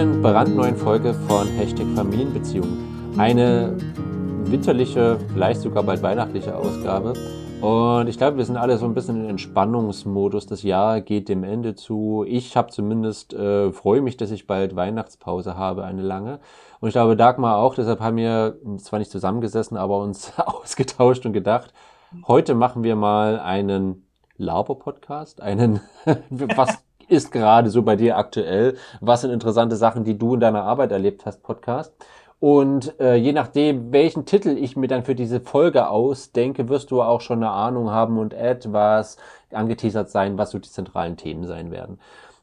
Neuen, brandneuen Folge von Hashtag Familienbeziehungen. Eine winterliche, vielleicht sogar bald weihnachtliche Ausgabe. Und ich glaube, wir sind alle so ein bisschen in Entspannungsmodus. Das Jahr geht dem Ende zu. Ich habe zumindest, äh, freue mich, dass ich bald Weihnachtspause habe, eine lange. Und ich glaube, Dagmar auch. Deshalb haben wir zwar nicht zusammengesessen, aber uns ausgetauscht und gedacht, heute machen wir mal einen Laber-Podcast, einen, was ist gerade so bei dir aktuell? Was sind interessante Sachen, die du in deiner Arbeit erlebt hast, Podcast? Und äh, je nachdem, welchen Titel ich mir dann für diese Folge ausdenke, wirst du auch schon eine Ahnung haben und etwas angeteasert sein, was so die zentralen Themen sein werden.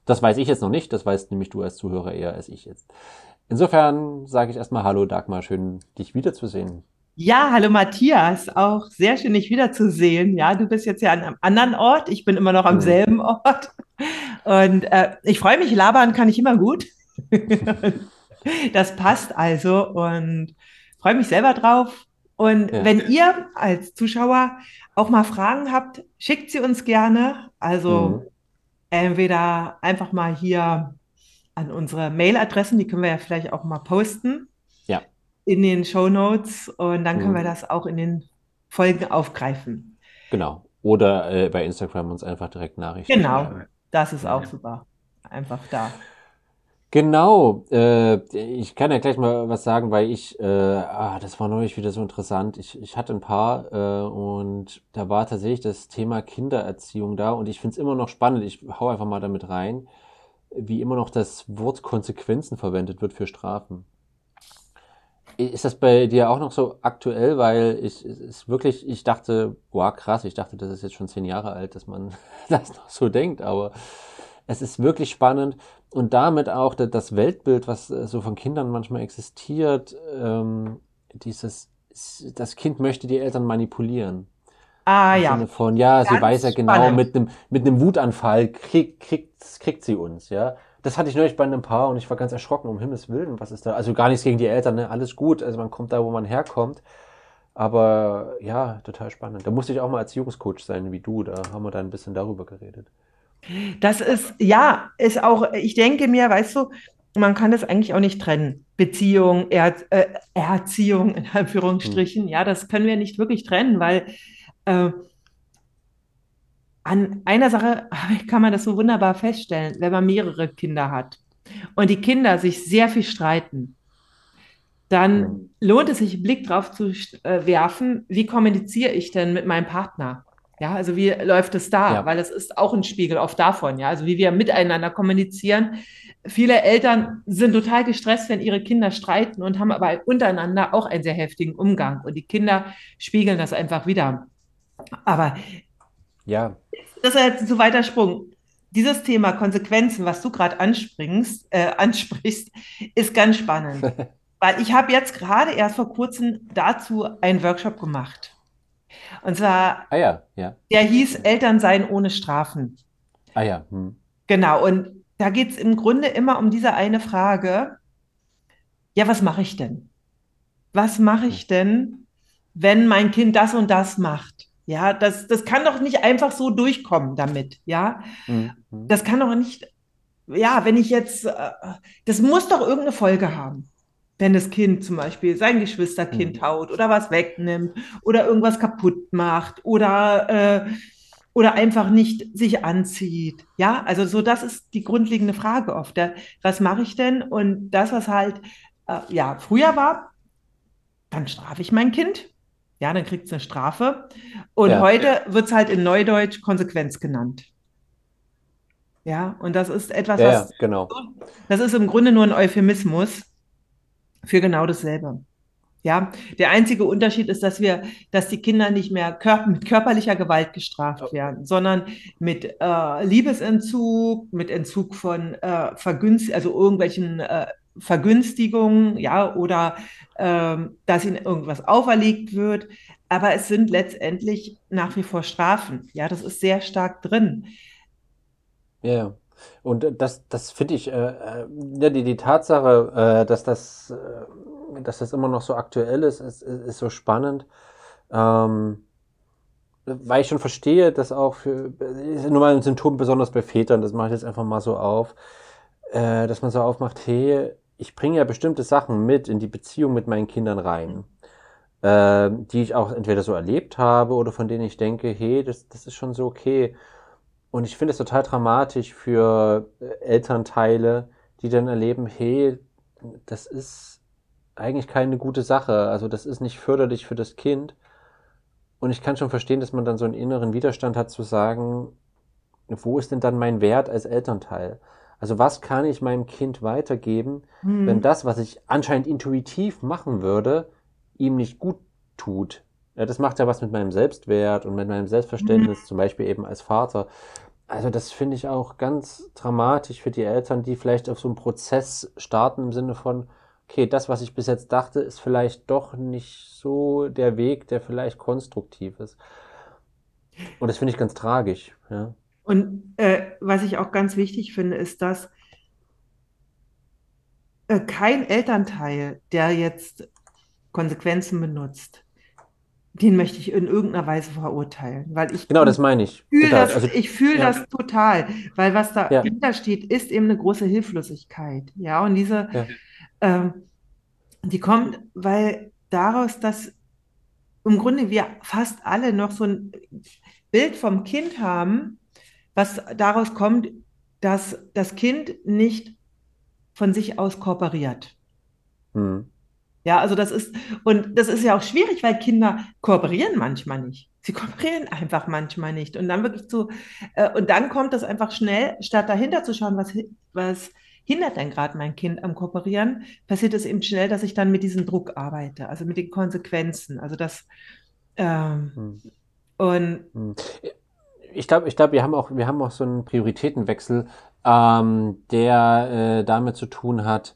Das weiß ich jetzt noch nicht, das weißt nämlich du als Zuhörer eher als ich jetzt. Insofern sage ich erstmal Hallo Dagmar, schön dich wiederzusehen. Ja, hallo Matthias, auch sehr schön, dich wiederzusehen. Ja, du bist jetzt ja an einem anderen Ort, ich bin immer noch am selben Ort. Und äh, ich freue mich, labern kann ich immer gut. Das passt also und freue mich selber drauf. Und ja. wenn ihr als Zuschauer auch mal Fragen habt, schickt sie uns gerne. Also mhm. entweder einfach mal hier an unsere Mailadressen, die können wir ja vielleicht auch mal posten. Ja. In den Show Notes und dann mhm. können wir das auch in den Folgen aufgreifen. Genau. Oder äh, bei Instagram uns einfach direkt Nachrichten. Genau, das ist auch super. Einfach da. Genau, äh, ich kann ja gleich mal was sagen, weil ich, äh, ah, das war neulich wieder so interessant. Ich, ich hatte ein paar äh, und da war tatsächlich das Thema Kindererziehung da und ich finde es immer noch spannend. Ich hau einfach mal damit rein, wie immer noch das Wort Konsequenzen verwendet wird für Strafen. Ist das bei dir auch noch so aktuell? Weil ich ist wirklich, ich dachte, boah, krass, ich dachte, das ist jetzt schon zehn Jahre alt, dass man das noch so denkt, aber es ist wirklich spannend und damit auch das Weltbild, was äh, so von Kindern manchmal existiert, ähm, dieses, das Kind möchte die Eltern manipulieren. Ah Im ja. Sinne von, ja, Ganz sie weiß ja genau, spannend. mit einem mit einem Wutanfall kriegt, kriegt, kriegt sie uns, ja. Das hatte ich neulich bei einem Paar und ich war ganz erschrocken, um Himmels Willen, was ist da? Also gar nichts gegen die Eltern, ne? alles gut, also man kommt da, wo man herkommt. Aber ja, total spannend. Da musste ich auch mal Erziehungscoach sein wie du, da haben wir da ein bisschen darüber geredet. Das ist, ja, ist auch, ich denke mir, weißt du, man kann das eigentlich auch nicht trennen. Beziehung, er, äh, Erziehung in Anführungsstrichen, hm. ja, das können wir nicht wirklich trennen, weil äh, an einer Sache kann man das so wunderbar feststellen, wenn man mehrere Kinder hat und die Kinder sich sehr viel streiten, dann lohnt es sich, einen Blick drauf zu äh, werfen, wie kommuniziere ich denn mit meinem Partner? Ja, also wie läuft es da? Ja. Weil es ist auch ein Spiegel oft davon, ja, also wie wir miteinander kommunizieren. Viele Eltern sind total gestresst, wenn ihre Kinder streiten und haben aber untereinander auch einen sehr heftigen Umgang. Und die Kinder spiegeln das einfach wieder. Aber ja. das ist jetzt ein zu weiter Sprung. Dieses Thema Konsequenzen, was du gerade anspringst, äh, ansprichst, ist ganz spannend. Weil ich habe jetzt gerade erst vor kurzem dazu einen Workshop gemacht. Und zwar, ah ja, ja. der hieß Eltern sein ohne Strafen. Ah ja. Hm. Genau, und da geht es im Grunde immer um diese eine Frage, ja, was mache ich denn? Was mache ich denn, wenn mein Kind das und das macht? Ja, das, das kann doch nicht einfach so durchkommen damit, ja. Mhm. Das kann doch nicht, ja, wenn ich jetzt, äh, das muss doch irgendeine Folge haben wenn das Kind zum Beispiel sein Geschwisterkind mhm. haut oder was wegnimmt oder irgendwas kaputt macht oder, äh, oder einfach nicht sich anzieht. Ja, also so, das ist die grundlegende Frage oft. Was mache ich denn? Und das, was halt, äh, ja, früher war, dann strafe ich mein Kind. Ja, dann kriegt es eine Strafe. Und ja. heute wird es halt in Neudeutsch Konsequenz genannt. Ja, und das ist etwas, ja, was. Genau. Das ist im Grunde nur ein Euphemismus für genau dasselbe. Ja, der einzige Unterschied ist, dass wir, dass die Kinder nicht mehr kör mit körperlicher Gewalt gestraft werden, sondern mit äh, Liebesentzug, mit Entzug von äh, Vergünst also irgendwelchen äh, Vergünstigungen, ja, oder ähm, dass ihnen irgendwas auferlegt wird. Aber es sind letztendlich nach wie vor Strafen. Ja, das ist sehr stark drin. Ja. Und das, das finde ich, äh, äh, ja, die, die Tatsache, äh, dass, das, äh, dass das immer noch so aktuell ist, ist, ist so spannend. Ähm, weil ich schon verstehe, dass auch für, nur mal ein Symptom besonders bei Vätern, das mache ich jetzt einfach mal so auf, äh, dass man so aufmacht, hey, ich bringe ja bestimmte Sachen mit in die Beziehung mit meinen Kindern rein, äh, die ich auch entweder so erlebt habe oder von denen ich denke, hey, das, das ist schon so okay. Und ich finde es total dramatisch für äh, Elternteile, die dann erleben, hey, das ist eigentlich keine gute Sache. Also das ist nicht förderlich für das Kind. Und ich kann schon verstehen, dass man dann so einen inneren Widerstand hat zu sagen, wo ist denn dann mein Wert als Elternteil? Also was kann ich meinem Kind weitergeben, Hm. wenn das, was ich anscheinend intuitiv machen würde, ihm nicht gut tut? Ja, das macht ja was mit meinem Selbstwert und mit meinem Selbstverständnis, zum Beispiel eben als Vater. Also das finde ich auch ganz dramatisch für die Eltern, die vielleicht auf so einen Prozess starten im Sinne von, okay, das, was ich bis jetzt dachte, ist vielleicht doch nicht so der Weg, der vielleicht konstruktiv ist. Und das finde ich ganz tragisch, ja. Und äh, was ich auch ganz wichtig finde, ist, dass äh, kein Elternteil, der jetzt Konsequenzen benutzt, den möchte ich in irgendeiner Weise verurteilen, weil ich Genau, das meine ich. fühle Total. das, Also, ich fühle ja, das total, weil was ja, dahinter steht, ist eben eine große Hilflosigkeit. Ja, und diese, ja. ähm, die kommt, weil daraus, dass im Grunde wir fast alle noch so ein Bild vom Kind haben, was daraus kommt, dass das Kind nicht von sich aus kooperiert. Hm. Ja, also das ist, und das ist ja auch schwierig, weil Kinder kooperieren manchmal nicht. Sie kooperieren einfach manchmal nicht. Und dann wirklich zu, äh, und dann kommt das einfach schnell, statt dahinter zu schauen, was, was hindert denn gerade mein Kind am Kooperieren, passiert es eben schnell, dass ich dann mit diesem Druck arbeite, also mit den Konsequenzen. Also das, ähm, Hm. und Hm. Ich glaube, ich glaube, wir haben auch, wir haben auch so einen Prioritätenwechsel, ähm, der äh, damit zu tun hat,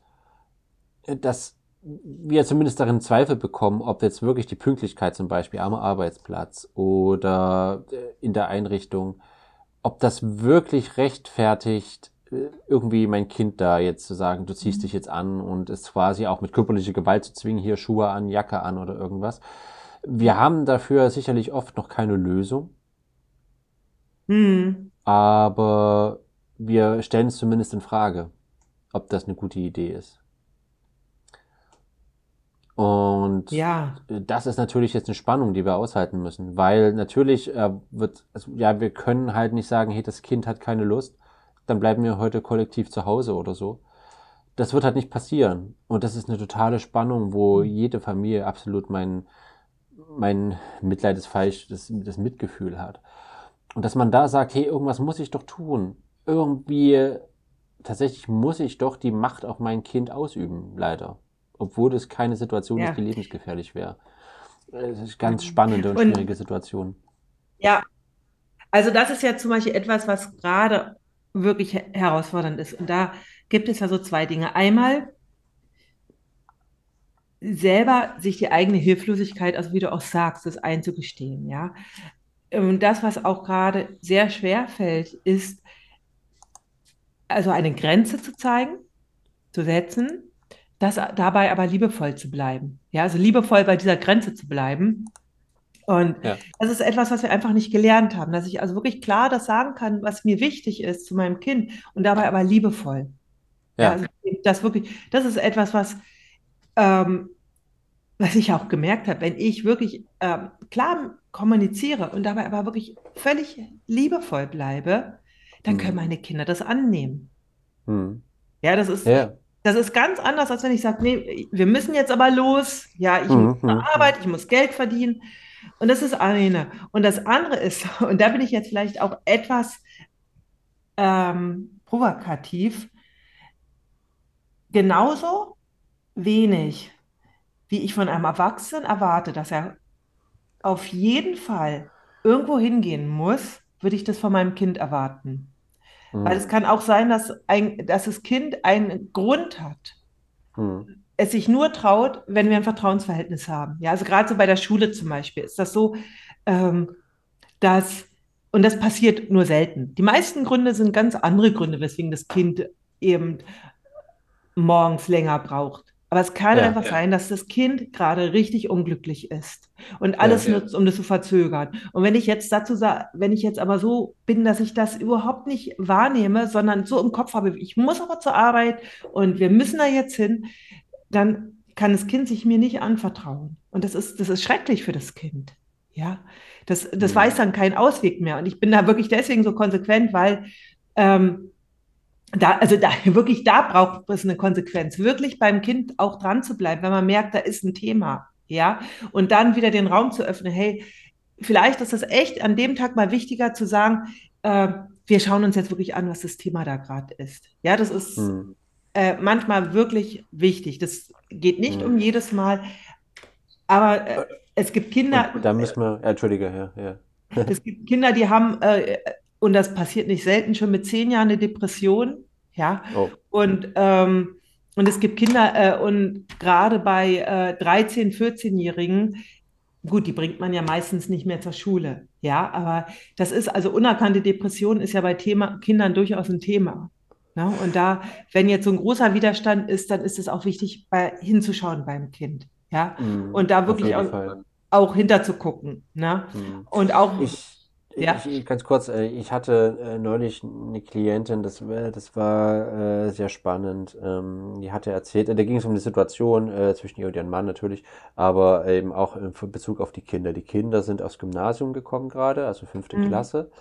äh, dass wir zumindest darin Zweifel bekommen, ob jetzt wirklich die Pünktlichkeit zum Beispiel am Arbeitsplatz oder äh, in der Einrichtung, ob das wirklich rechtfertigt, äh, irgendwie mein Kind da jetzt zu sagen, du ziehst dich jetzt an und es quasi auch mit körperlicher Gewalt zu zwingen, hier Schuhe an, Jacke an oder irgendwas. Wir haben dafür sicherlich oft noch keine Lösung. Hm, aber wir stellen es zumindest in Frage, ob das eine gute Idee ist. Und ja, das ist natürlich jetzt eine Spannung, die wir aushalten müssen, weil natürlich äh, wird, also, ja, wir können halt nicht sagen, hey, das Kind hat keine Lust, dann bleiben wir heute kollektiv zu Hause oder so. Das wird halt nicht passieren. Und das ist eine totale Spannung, wo jede Familie absolut mein, mein Mitleid ist falsch, das, das Mitgefühl hat. Und dass man da sagt, hey, irgendwas muss ich doch tun. Irgendwie, tatsächlich muss ich doch die Macht auf mein Kind ausüben, leider. Obwohl das keine Situation ist, ja. die lebensgefährlich wäre. Das ist ganz spannende und Und schwierige Situation. ja, also das ist ja zum Beispiel etwas, was gerade wirklich he- herausfordernd ist. Und da gibt es ja so zwei Dinge. Einmal selber sich die eigene Hilflosigkeit, also wie du auch sagst, das einzugestehen, ja. Und das, was auch gerade sehr schwer fällt, ist also eine Grenze zu zeigen, zu setzen, das dabei aber liebevoll zu bleiben. Ja, also liebevoll bei dieser Grenze zu bleiben. Und Ja, das ist etwas, was wir einfach nicht gelernt haben, dass ich also wirklich klar das sagen kann, was mir wichtig ist zu meinem Kind und dabei aber liebevoll. Ja, ja, also das wirklich, das ist etwas, was, ähm, was ich auch gemerkt habe, wenn ich wirklich ähm, klar kommuniziere und dabei aber wirklich völlig liebevoll bleibe, dann können hm, meine Kinder das annehmen. hm. Ja, das ist, Ja, das ist ganz anders, als wenn ich sage, nee, wir müssen jetzt aber los. Ja, ich muss hm, zur hm, hm. Arbeit, ich muss Geld verdienen. Und das ist eine. Und das andere ist, und da bin ich jetzt vielleicht auch etwas ähm, provokativ, genauso wenig, wie ich von einem Erwachsenen erwarte, dass er auf jeden Fall irgendwo hingehen muss, würde ich das von meinem Kind erwarten. Weil es kann auch sein, dass, ein, dass das Kind einen Grund hat, hm, es sich nur traut, wenn wir ein Vertrauensverhältnis haben. Ja, also gerade so bei der Schule zum Beispiel ist das so, ähm, dass, und das passiert nur selten. Die meisten Gründe sind ganz andere Gründe, weswegen das Kind eben morgens länger braucht. Aber es kann Ja, einfach Ja. sein, dass das Kind gerade richtig unglücklich ist und alles Ja. nutzt, um das zu verzögern. Und wenn ich jetzt dazu sage, wenn ich jetzt aber so bin, dass ich das überhaupt nicht wahrnehme, sondern so im Kopf habe, ich muss aber zur Arbeit und wir müssen da jetzt hin, dann kann das Kind sich mir nicht anvertrauen. Und das ist, das ist schrecklich für das Kind. Ja, das, das Mhm. weiß dann keinen Ausweg mehr. Und ich bin da wirklich deswegen so konsequent, weil ähm, da, also da wirklich da braucht es eine Konsequenz, wirklich beim Kind auch dran zu bleiben, wenn man merkt, da ist ein Thema, ja, und dann wieder den Raum zu öffnen, hey, vielleicht ist es echt an dem Tag mal wichtiger zu sagen, äh, wir schauen uns jetzt wirklich an, was das Thema da gerade ist. Ja, das ist Hm. äh, manchmal wirklich wichtig. Das geht nicht Mhm. um jedes Mal, aber äh, es gibt Kinder, Und da müssen wir, Entschuldige, ja, ja. es gibt Kinder, die haben, äh, und das passiert nicht selten, schon mit zehn Jahren eine Depression, ja. Oh. Und, ähm, und es gibt Kinder, äh, und gerade bei äh, 13-, 14-Jährigen, gut, die bringt man ja meistens nicht mehr zur Schule, ja, aber das ist, also unerkannte Depression ist ja bei Thema, Kindern durchaus ein Thema. Ne? Und da, wenn jetzt so ein großer Widerstand ist, dann ist es auch wichtig, bei, hinzuschauen beim Kind, ja. Hm, Und da wirklich auch, auch hinterzugucken, ne? Hm. Und auch, Ich, Ja. ich, ganz kurz, äh, ich hatte äh, neulich eine Klientin, das, war- das war äh, sehr spannend. Ähm, die hatte erzählt, äh, da ging es um die Situation äh, zwischen ihr und ihrem Mann natürlich, aber eben auch in Bezug auf die Kinder. Die Kinder sind aufs Gymnasium gekommen gerade, also fünfte Mhm. Klasse.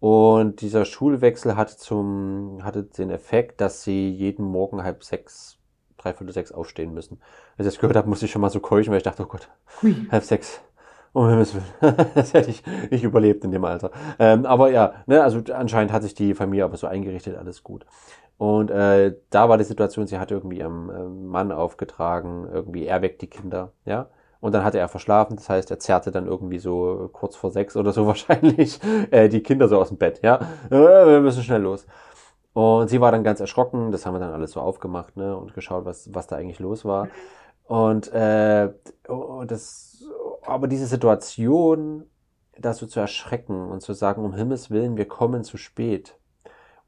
Und dieser Schulwechsel hatte zum, hatte den Effekt, dass sie jeden Morgen halb sechs, dreiviertel sechs aufstehen müssen. Als ich das gehört habe, musste ich schon mal so keuchen, weil ich dachte, oh Gott, hui, Halb sechs. Um Himmels Willen. Das hätte ich nicht überlebt in dem Alter. Ähm, aber ja, ne, also anscheinend hat sich die Familie aber so eingerichtet, alles gut. Und äh, da war die Situation, sie hatte irgendwie ihrem ähm, Mann aufgetragen, irgendwie er weckt die Kinder, ja. Und dann hatte er verschlafen, das heißt, er zerrte dann irgendwie so kurz vor sechs oder so wahrscheinlich äh, die Kinder so aus dem Bett, ja. Äh, wir müssen schnell los. Und sie war dann ganz erschrocken, das haben wir dann alles so aufgemacht, ne, und geschaut, was, was da eigentlich los war. Und äh, oh, das, aber diese Situation, da so zu erschrecken und zu sagen, um Himmels Willen, wir kommen zu spät.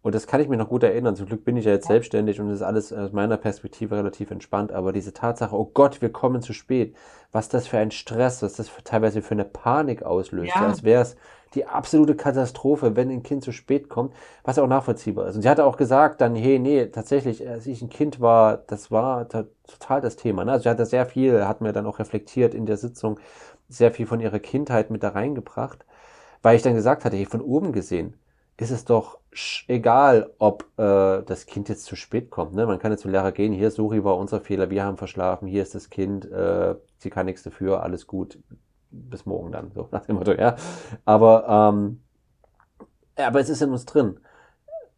Und das kann ich mir noch gut erinnern. Zum Glück bin ich ja jetzt selbstständig und es ist alles aus meiner Perspektive relativ entspannt. Aber diese Tatsache, oh Gott, wir kommen zu spät, was das für ein Stress, was das für, teilweise für eine Panik auslöst. Ja. Als wäre es die absolute Katastrophe, wenn ein Kind zu spät kommt, was auch nachvollziehbar ist. Und sie hatte auch gesagt dann, hey, nee, tatsächlich, als ich ein Kind war, das war to- total das Thema. Ne? Also sie hat da sehr viel, hat mir dann auch reflektiert in der Sitzung, sehr viel von ihrer Kindheit mit da reingebracht, weil ich dann gesagt hatte, hey, von oben gesehen, ist es doch egal, ob äh, das Kind jetzt zu spät kommt. Ne? Man kann jetzt zum Lehrer gehen, hier, Suri war unser Fehler, wir haben verschlafen, hier ist das Kind, äh, sie kann nichts dafür, alles gut, bis morgen dann, so nach dem Motto, ja. Aber, ähm, aber es ist in uns drin.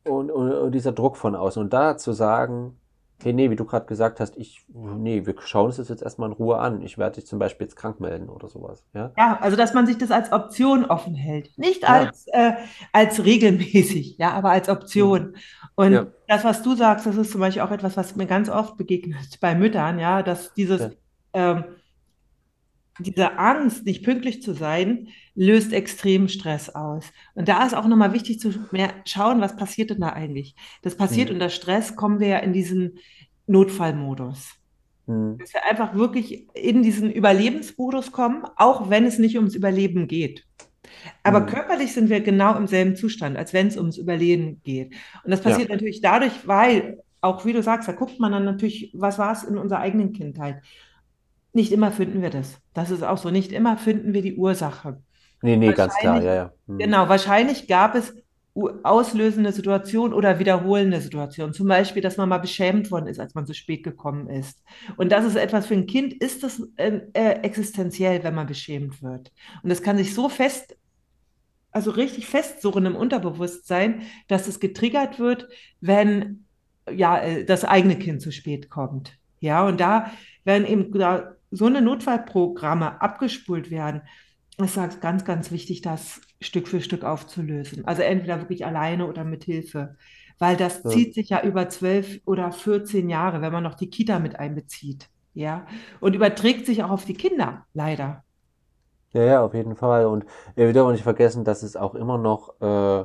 Und, und, und dieser Druck von außen. Und da zu sagen, hey, nee, wie du gerade gesagt hast, ich, nee, wir schauen uns das jetzt erstmal in Ruhe an. Ich werde dich zum Beispiel jetzt krank melden oder sowas, ja. Ja, also dass man sich das als Option offen hält. Nicht Ja. als, äh, als regelmäßig, ja, aber als Option. Und Ja. das, was du sagst, das ist zum Beispiel auch etwas, was mir ganz oft begegnet bei Müttern, ja, dass dieses, ähm, diese Angst, nicht pünktlich zu sein, löst extremen Stress aus. Und da ist auch nochmal wichtig zu mehr schauen, was passiert denn da eigentlich? Das passiert Mhm. unter Stress, kommen wir ja in diesen Notfallmodus Hm. dass wir einfach wirklich in diesen Überlebensmodus kommen, auch wenn es nicht ums Überleben geht. Aber Mhm. körperlich sind wir genau im selben Zustand, als wenn es ums Überleben geht. Und das Ja. passiert natürlich dadurch, weil, auch wie du sagst, da guckt man dann natürlich, was war es in unserer eigenen Kindheit. Nicht immer finden wir das. Das ist auch so. Nicht immer finden wir die Ursache. Nee, nee, ganz klar, ja, ja. Hm. Genau, wahrscheinlich gab es auslösende Situationen oder wiederholende Situationen. Zum Beispiel, dass man mal beschämt worden ist, als man zu spät gekommen ist. Und das ist etwas für ein Kind, ist das äh, äh, existenziell, wenn man beschämt wird. Und das kann sich so fest, also richtig festsuchen im Unterbewusstsein, dass es getriggert wird, wenn ja, äh, das eigene Kind zu spät kommt. Ja, und da werden eben da so eine Notfallprogramme abgespult werden. Es ist ganz, ganz wichtig, das Stück für Stück aufzulösen. Also entweder wirklich alleine oder mit Hilfe. Weil das Ja. zieht sich ja über zwölf oder 14 Jahre, wenn man noch die Kita mit einbezieht. Ja, und überträgt sich auch auf die Kinder, leider. Ja, ja, auf jeden Fall. Und wir dürfen auch nicht vergessen, dass es auch immer noch äh,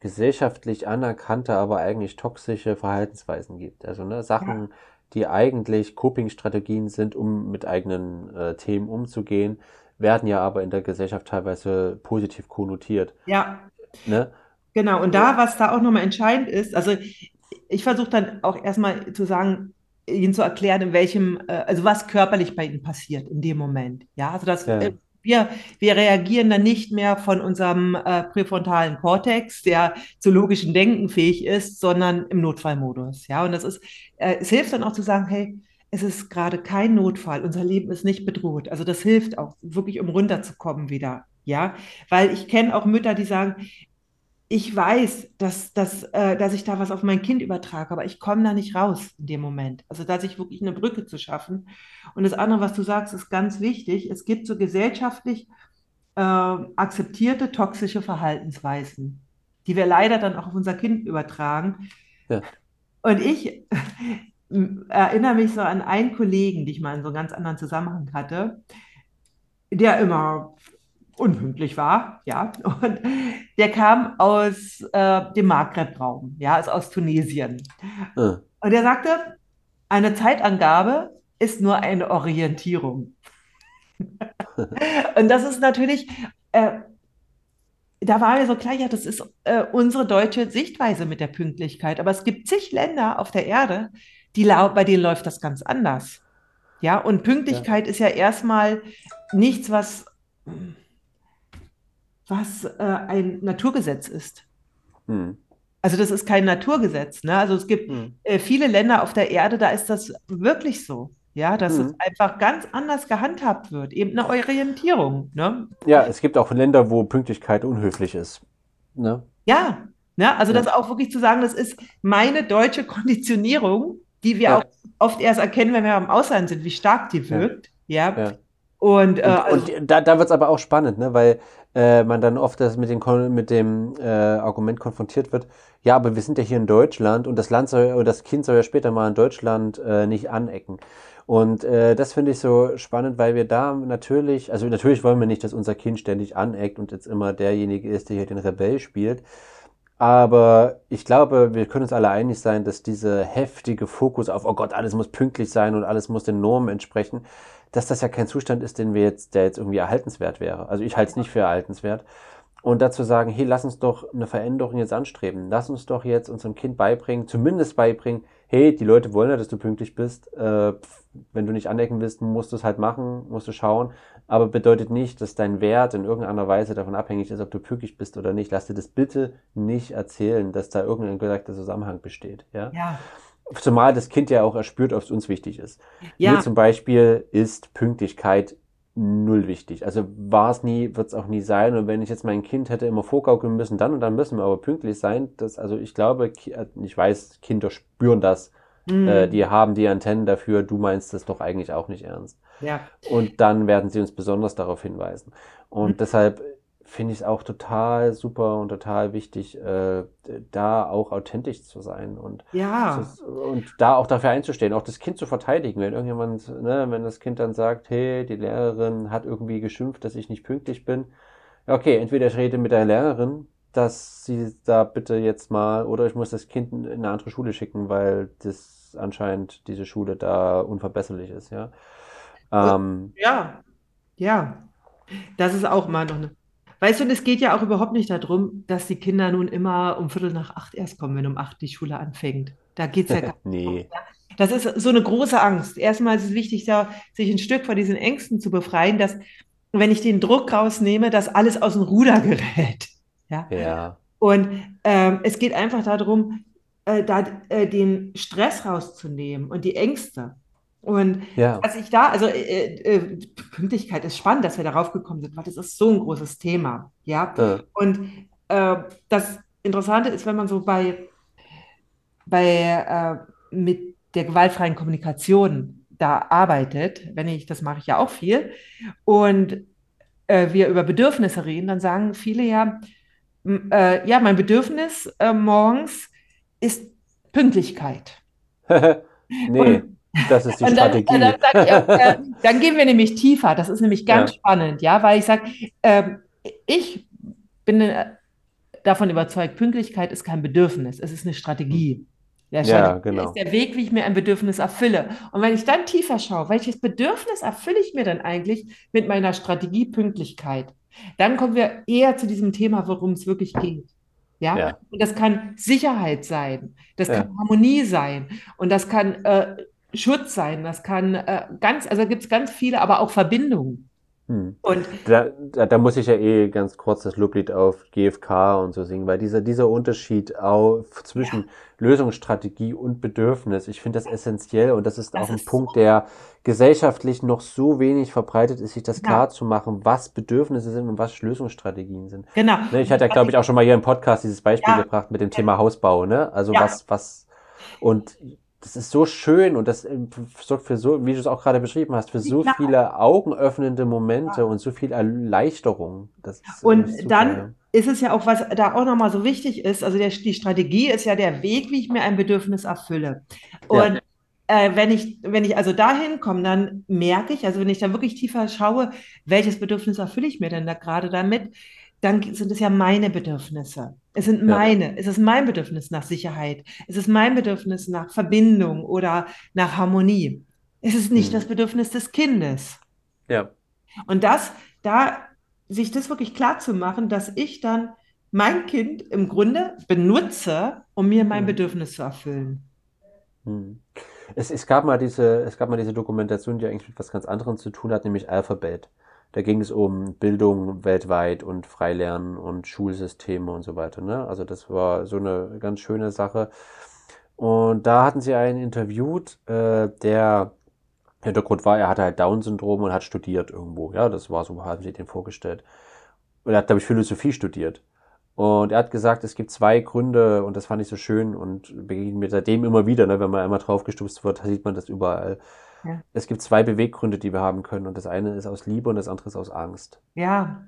gesellschaftlich anerkannte, aber eigentlich toxische Verhaltensweisen gibt. Also ne, Sachen, die eigentlich Coping-Strategien sind, um mit eigenen äh, Themen umzugehen, werden ja aber in der Gesellschaft teilweise positiv konnotiert. Ja. Ne? Genau, und da, was da auch nochmal entscheidend ist, also ich versuche dann auch erstmal zu sagen, Ihnen zu erklären, in welchem, äh, also was körperlich bei Ihnen passiert in dem Moment. Ja, also das ja. Wir, wir reagieren dann nicht mehr von unserem äh, präfrontalen Kortex, der zu logischen Denken fähig ist, sondern im Notfallmodus. Ja, und das ist, äh, es hilft dann auch zu sagen, hey, es ist gerade kein Notfall, unser Leben ist nicht bedroht. Also das hilft auch wirklich, um runterzukommen wieder. Ja, weil ich kenne auch Mütter, die sagen, ich weiß, dass, dass, äh, dass ich da was auf mein Kind übertrage, aber ich komme da nicht raus in dem Moment. Also dass ich wirklich eine Brücke zu schaffen. Und das andere, was du sagst, ist ganz wichtig. Es gibt so gesellschaftlich äh, akzeptierte toxische Verhaltensweisen, die wir leider dann auch auf unser Kind übertragen. Ja. Und ich erinnere mich so an einen Kollegen, den ich mal in so einem ganz anderen Zusammenhang hatte, der immer unpünktlich war, ja. Und der kam aus äh, dem Maghreb-Raum, ja, also aus Tunesien. Ja. Und er sagte, eine Zeitangabe ist nur eine Orientierung. und das ist natürlich, äh, da war mir so klar, ja, das ist äh, unsere deutsche Sichtweise mit der Pünktlichkeit. Aber es gibt zig Länder auf der Erde, die, bei denen läuft das ganz anders. Ja, und Pünktlichkeit ja. ist ja erstmal nichts, was was äh, ein Naturgesetz ist. Hm. Also das ist kein Naturgesetz. Ne? Also es gibt hm. äh, viele Länder auf der Erde, da ist das wirklich so. Ja, dass hm. es einfach ganz anders gehandhabt wird. Eben eine Orientierung. Ne? Ja, es gibt auch Länder, wo Pünktlichkeit unhöflich ist. Ne? Ja, ne? also ja. das auch wirklich zu sagen, das ist meine deutsche Konditionierung, die wir ja. auch oft erst erkennen, wenn wir im Ausland sind, wie stark die wirkt. Ja. ja. Und, äh, und, also, und da, da wird es aber auch spannend, ne? weil äh, man dann oft das mit, den, mit dem äh, Argument konfrontiert wird, ja, aber wir sind ja hier in Deutschland und das Land soll, das Kind soll ja später mal in Deutschland äh, nicht anecken. Und äh, das finde ich so spannend, weil wir da natürlich, also natürlich wollen wir nicht, dass unser Kind ständig aneckt und jetzt immer derjenige ist, der hier den Rebell spielt. Aber ich glaube, wir können uns alle einig sein, dass dieser heftige Fokus auf, oh Gott, alles muss pünktlich sein und alles muss den Normen entsprechen, dass das ja kein Zustand ist, den wir jetzt, der jetzt irgendwie erhaltenswert wäre. Also ich halte es nicht für erhaltenswert. Und dazu sagen, hey, lass uns doch eine Veränderung jetzt anstreben. Lass uns doch jetzt unserem Kind beibringen, zumindest beibringen, hey, die Leute wollen ja, dass du pünktlich bist. Äh, wenn du nicht anecken willst, musst du es halt machen, musst du schauen. Aber bedeutet nicht, dass dein Wert in irgendeiner Weise davon abhängig ist, ob du pünktlich bist oder nicht. Lass dir das bitte nicht erzählen, dass da irgendein gesagter Zusammenhang besteht. Ja. ja. Zumal das Kind ja auch erspürt, ob es uns wichtig ist. Ja. Mir zum Beispiel ist Pünktlichkeit null wichtig. Also war es nie, wird es auch nie sein. Und wenn ich jetzt mein Kind hätte immer vorgaukeln müssen, dann und dann müssen wir aber pünktlich sein. Das, also ich glaube, äh, ich weiß, Kinder spüren das. Mhm. Äh, die haben die Antennen dafür. Du meinst das doch eigentlich auch nicht ernst. Ja. Und dann werden sie uns besonders darauf hinweisen. Und mhm. deshalb finde ich es auch total super und total wichtig, äh, da auch authentisch zu sein und, ja. zu, und da auch dafür einzustehen, auch das Kind zu verteidigen. Wenn irgendjemand, ne, wenn das Kind dann sagt, hey, die Lehrerin hat irgendwie geschimpft, dass ich nicht pünktlich bin. Okay, entweder ich rede mit der Lehrerin, dass sie da bitte jetzt mal, oder ich muss das Kind in eine andere Schule schicken, weil das anscheinend diese Schule da unverbesserlich ist, ja. Ähm, ja, ja. Das ist auch mal noch eine Weißt du, und es geht ja auch überhaupt nicht darum, dass die Kinder nun immer um Viertel nach acht erst kommen, wenn um acht die Schule anfängt. Da geht es ja gar nicht. nee. Das ist so eine große Angst. Erstmal ist es wichtig, da, sich ein Stück von diesen Ängsten zu befreien, dass, wenn ich den Druck rausnehme, dass alles aus dem Ruder gerät. Ja. ja. Und ähm, es geht einfach darum, äh, da, äh, den Stress rauszunehmen und die Ängste. Und ja. was ich da, also äh, äh, Pünktlichkeit ist spannend, dass wir darauf gekommen sind, weil das ist so ein großes Thema. Ja. ja. Und äh, das Interessante ist, wenn man so bei, bei äh, mit der gewaltfreien Kommunikation da arbeitet, wenn ich, das mache ich ja auch viel, und äh, wir über Bedürfnisse reden, dann sagen viele ja, äh, ja, mein Bedürfnis morgens ist Pünktlichkeit. nee. Und, das ist die dann, Strategie. Dann, dann, äh, dann, gehen wir nämlich tiefer. Das ist nämlich ganz ja. spannend, ja, weil ich sage, äh, ich bin äh, davon überzeugt, Pünktlichkeit ist kein Bedürfnis, es ist eine Strategie. Der Ja, Strategie genau. ist der Weg, wie ich mir ein Bedürfnis erfülle. Und wenn ich dann tiefer schaue, welches Bedürfnis erfülle ich mir denn eigentlich mit meiner Strategie Pünktlichkeit? Dann kommen wir eher zu diesem Thema, worum es wirklich geht. Ja, Ja, und das kann Sicherheit sein, das ja. kann Harmonie sein und das kann äh, Schutz sein, das kann äh, ganz, also gibt es ganz viele, aber auch Verbindungen. Hm. Und Da, da, da muss ich ja eh ganz kurz das Loblied auf GfK und so singen, weil dieser, dieser Unterschied auch zwischen Lösungsstrategie und Bedürfnis, ich finde das essentiell und das ist das auch ein ist Punkt, der gesellschaftlich noch so wenig verbreitet ist, sich das ja, klar zu machen, was Bedürfnisse sind und was Lösungsstrategien sind. genau. Ne, ich hatte ja, glaube ich, auch schon mal hier im Podcast dieses Beispiel ja, gebracht mit dem Thema Hausbau, ne? Also ja, was, was, und das ist so schön und das äh, sorgt für so, wie du es auch gerade beschrieben hast, für so Klarheit. viele augenöffnende Momente Ja. und so viel Erleichterung. Das echt Und dann ja. ist es ja auch, was da auch nochmal so wichtig ist, also der, die Strategie ist ja der Weg, wie ich mir ein Bedürfnis erfülle. Ja, Und äh, wenn ich, wenn ich also dahin komme, dann merke ich, also wenn ich da wirklich tiefer schaue, welches Bedürfnis erfülle ich mir denn da gerade damit, dann sind es ja meine Bedürfnisse. Es sind ja, meine, es ist mein Bedürfnis nach Sicherheit. Es ist mein Bedürfnis nach Verbindung oder nach Harmonie. Es ist nicht das hm. Bedürfnis des Kindes. Ja, Und das, da sich das wirklich klar zu machen, dass ich dann mein Kind im Grunde benutze, um mir mein hm. Bedürfnis zu erfüllen. Hm. Es, es gab mal diese, es gab mal diese Dokumentation, die eigentlich mit was ganz anderem zu tun hat, nämlich Alphabet. Da ging es um Bildung weltweit und Freilernen und Schulsysteme und so weiter, ne? Also das war so eine ganz schöne Sache. Und da hatten sie einen interviewt, äh, der Hintergrund war, er hatte halt Down-Syndrom und hat studiert irgendwo. Ja, das war so, haben sie den vorgestellt. Und er hat, glaube ich, Philosophie studiert. Und er hat gesagt, es gibt zwei Gründe und das fand ich so schön und begegnet mir seitdem immer wieder, ne, wenn man einmal draufgestupst wird, sieht man das überall. Ja. Es gibt zwei Beweggründe, die wir haben können und das eine ist aus Liebe und das andere ist aus Angst. Ja,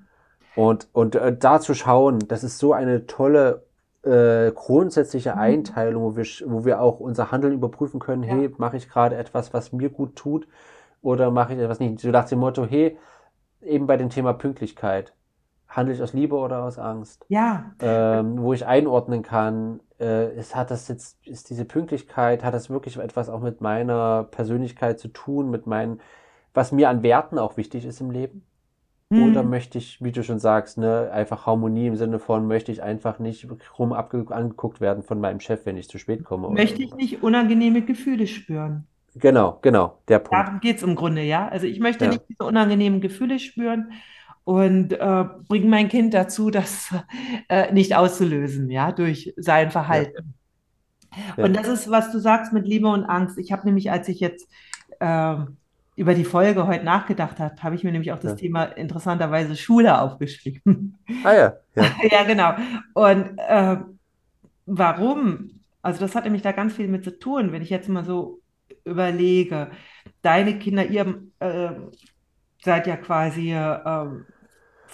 Und, und äh, da zu schauen, das ist so eine tolle äh, grundsätzliche Mhm. Einteilung, wo wir, wo wir auch unser Handeln überprüfen können, ja, hey, mache ich gerade etwas, was mir gut tut oder mache ich etwas nicht? So nach dem Motto, hey, eben bei dem Thema Pünktlichkeit, handle ich aus Liebe oder aus Angst? ja, ähm, wo ich einordnen kann, äh, ist, hat das jetzt, ist diese Pünktlichkeit, hat das wirklich etwas auch mit meiner Persönlichkeit zu tun, mit meinen, was mir an Werten auch wichtig ist im Leben? Oder hm, möchte ich, wie du schon sagst, ne, einfach Harmonie im Sinne von, möchte ich einfach nicht rum angeguckt werden von meinem Chef, wenn ich zu spät komme oder möchte ich nicht unangenehme Gefühle spüren. Genau, genau, der Punkt. Darum geht es im Grunde, ja. Also ich möchte Ja, nicht diese unangenehmen Gefühle spüren und äh, bringe mein Kind dazu, das äh, nicht auszulösen, ja, durch sein Verhalten. ja, Und das ist, was du sagst mit Liebe und Angst. Ich habe nämlich, als ich jetzt ähm, über die Folge heute nachgedacht habe, habe ich mir nämlich auch das ja. Thema interessanterweise Schule aufgeschrieben. Ah ja, ja, Ja, genau. Und äh, warum? Also das hat nämlich da ganz viel mit zu tun, wenn ich jetzt mal so überlege. Deine Kinder, ihr äh, seid ja quasi äh,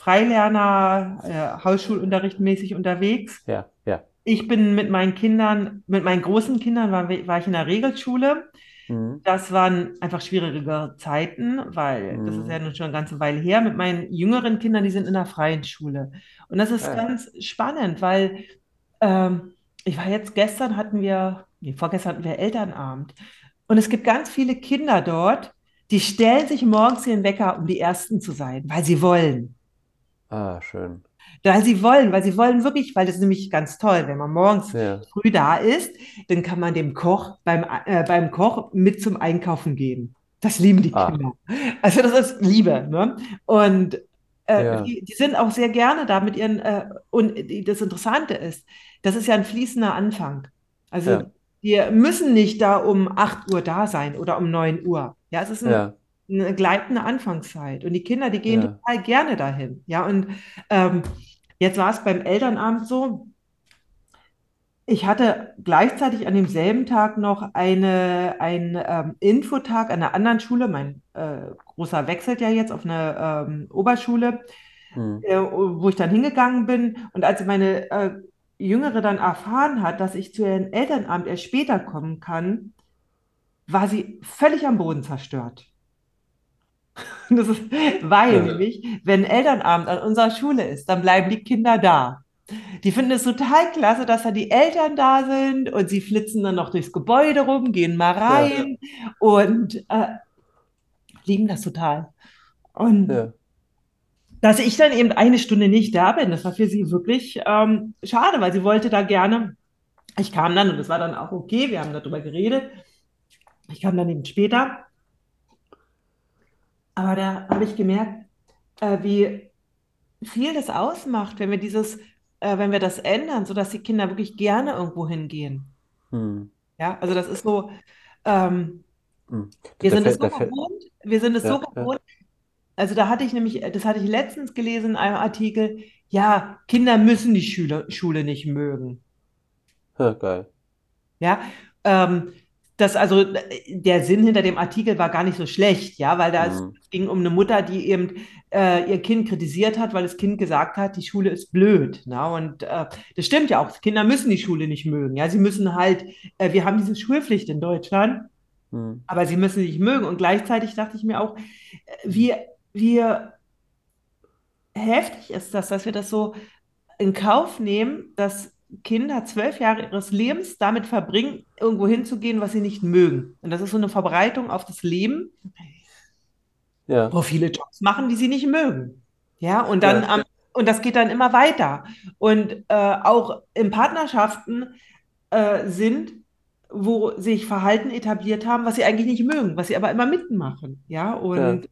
Freilerner, äh, Hausschulunterricht mäßig unterwegs. ja, ja. Ich bin mit meinen Kindern, mit meinen großen Kindern war, war ich in der Regelschule. Mhm. Das waren einfach schwierige Zeiten, weil das ist ja Mhm. nun schon eine ganze Weile her. Mit meinen jüngeren Kindern, die sind in der freien Schule. Und das ist ja. ganz spannend, weil ähm, ich war jetzt gestern hatten wir, nee, vorgestern hatten wir Elternabend. Und es gibt ganz viele Kinder dort, die stellen sich morgens ihren Wecker, um die Ersten zu sein, weil sie wollen. Ah, schön. Weil sie wollen, weil sie wollen wirklich, weil das ist nämlich ganz toll, wenn man morgens Ja, früh da ist, dann kann man dem Koch beim, äh, beim Koch mit zum Einkaufen gehen. Das lieben die ah, Kinder. Also das ist Liebe, ne? Und äh, ja, die, die sind auch sehr gerne da mit ihren, äh, und das Interessante ist, das ist ja ein fließender Anfang. Also ja, wir müssen nicht da um 8 Uhr da sein oder um 9 Uhr. Ja, es ist ein, eine gleitende Anfangszeit. Und die Kinder, die gehen ja, total gerne dahin. Ja, und ähm, jetzt war es beim Elternabend so, ich hatte gleichzeitig an demselben Tag noch eine, einen ähm, Infotag an einer anderen Schule. Mein äh, Großer wechselt ja jetzt auf eine ähm, Oberschule, hm, äh, wo ich dann hingegangen bin. Und als meine äh, Jüngere dann erfahren hat, dass ich zu ihrem Elternabend erst später kommen kann, war sie völlig am Boden zerstört. Das ist, weil ja, nämlich, wenn Elternabend an unserer Schule ist, dann bleiben die Kinder da. Die finden es total klasse, dass da die Eltern da sind und sie flitzen dann noch durchs Gebäude rum, gehen mal Ja, rein und äh, lieben das total. Und ja. dass ich dann eben eine Stunde nicht da bin, das war für sie wirklich ähm, schade, weil sie wollte da gerne. Ich kam dann und das war dann auch okay, wir haben darüber geredet. Ich kam dann eben später, aber da habe ich gemerkt, äh, wie viel das ausmacht, wenn wir dieses, äh, wenn wir das ändern, sodass die Kinder wirklich gerne irgendwo hingehen. Hm. Ja, also das ist so, ähm, Hm. wir sind es fällt, so gewohnt, wir sind es so ja, ja, gewohnt. Also da hatte ich nämlich, das hatte ich letztens gelesen in einem Artikel, ja, Kinder müssen die Schule, Schule nicht mögen. ja, geil. Ja, ähm, das also äh, der Sinn hinter dem Artikel war gar nicht so schlecht, ja, weil da es Hm. ging um eine Mutter, die eben äh, ihr Kind kritisiert hat, weil das Kind gesagt hat, die Schule ist blöd. Na, und äh, das stimmt ja auch. Kinder müssen die Schule nicht mögen. Ja, sie müssen halt, äh, wir haben diese Schulpflicht in Deutschland, Hm. aber sie müssen sie nicht mögen. Und gleichzeitig dachte ich mir auch, äh, wie, wie heftig ist das, dass wir das so in Kauf nehmen, dass Kinder zwölf Jahre ihres Lebens damit verbringen, irgendwo hinzugehen, was sie nicht mögen. Und das ist so eine Verbreitung auf das Leben, Ja, wo viele Jobs machen, die sie nicht mögen. Ja, und dann ja, am, und das geht dann immer weiter. Und äh, auch in Partnerschaften äh, sind, wo sich Verhalten etabliert haben, was sie eigentlich nicht mögen, was sie aber immer mitmachen. Ja, ja. und Ja,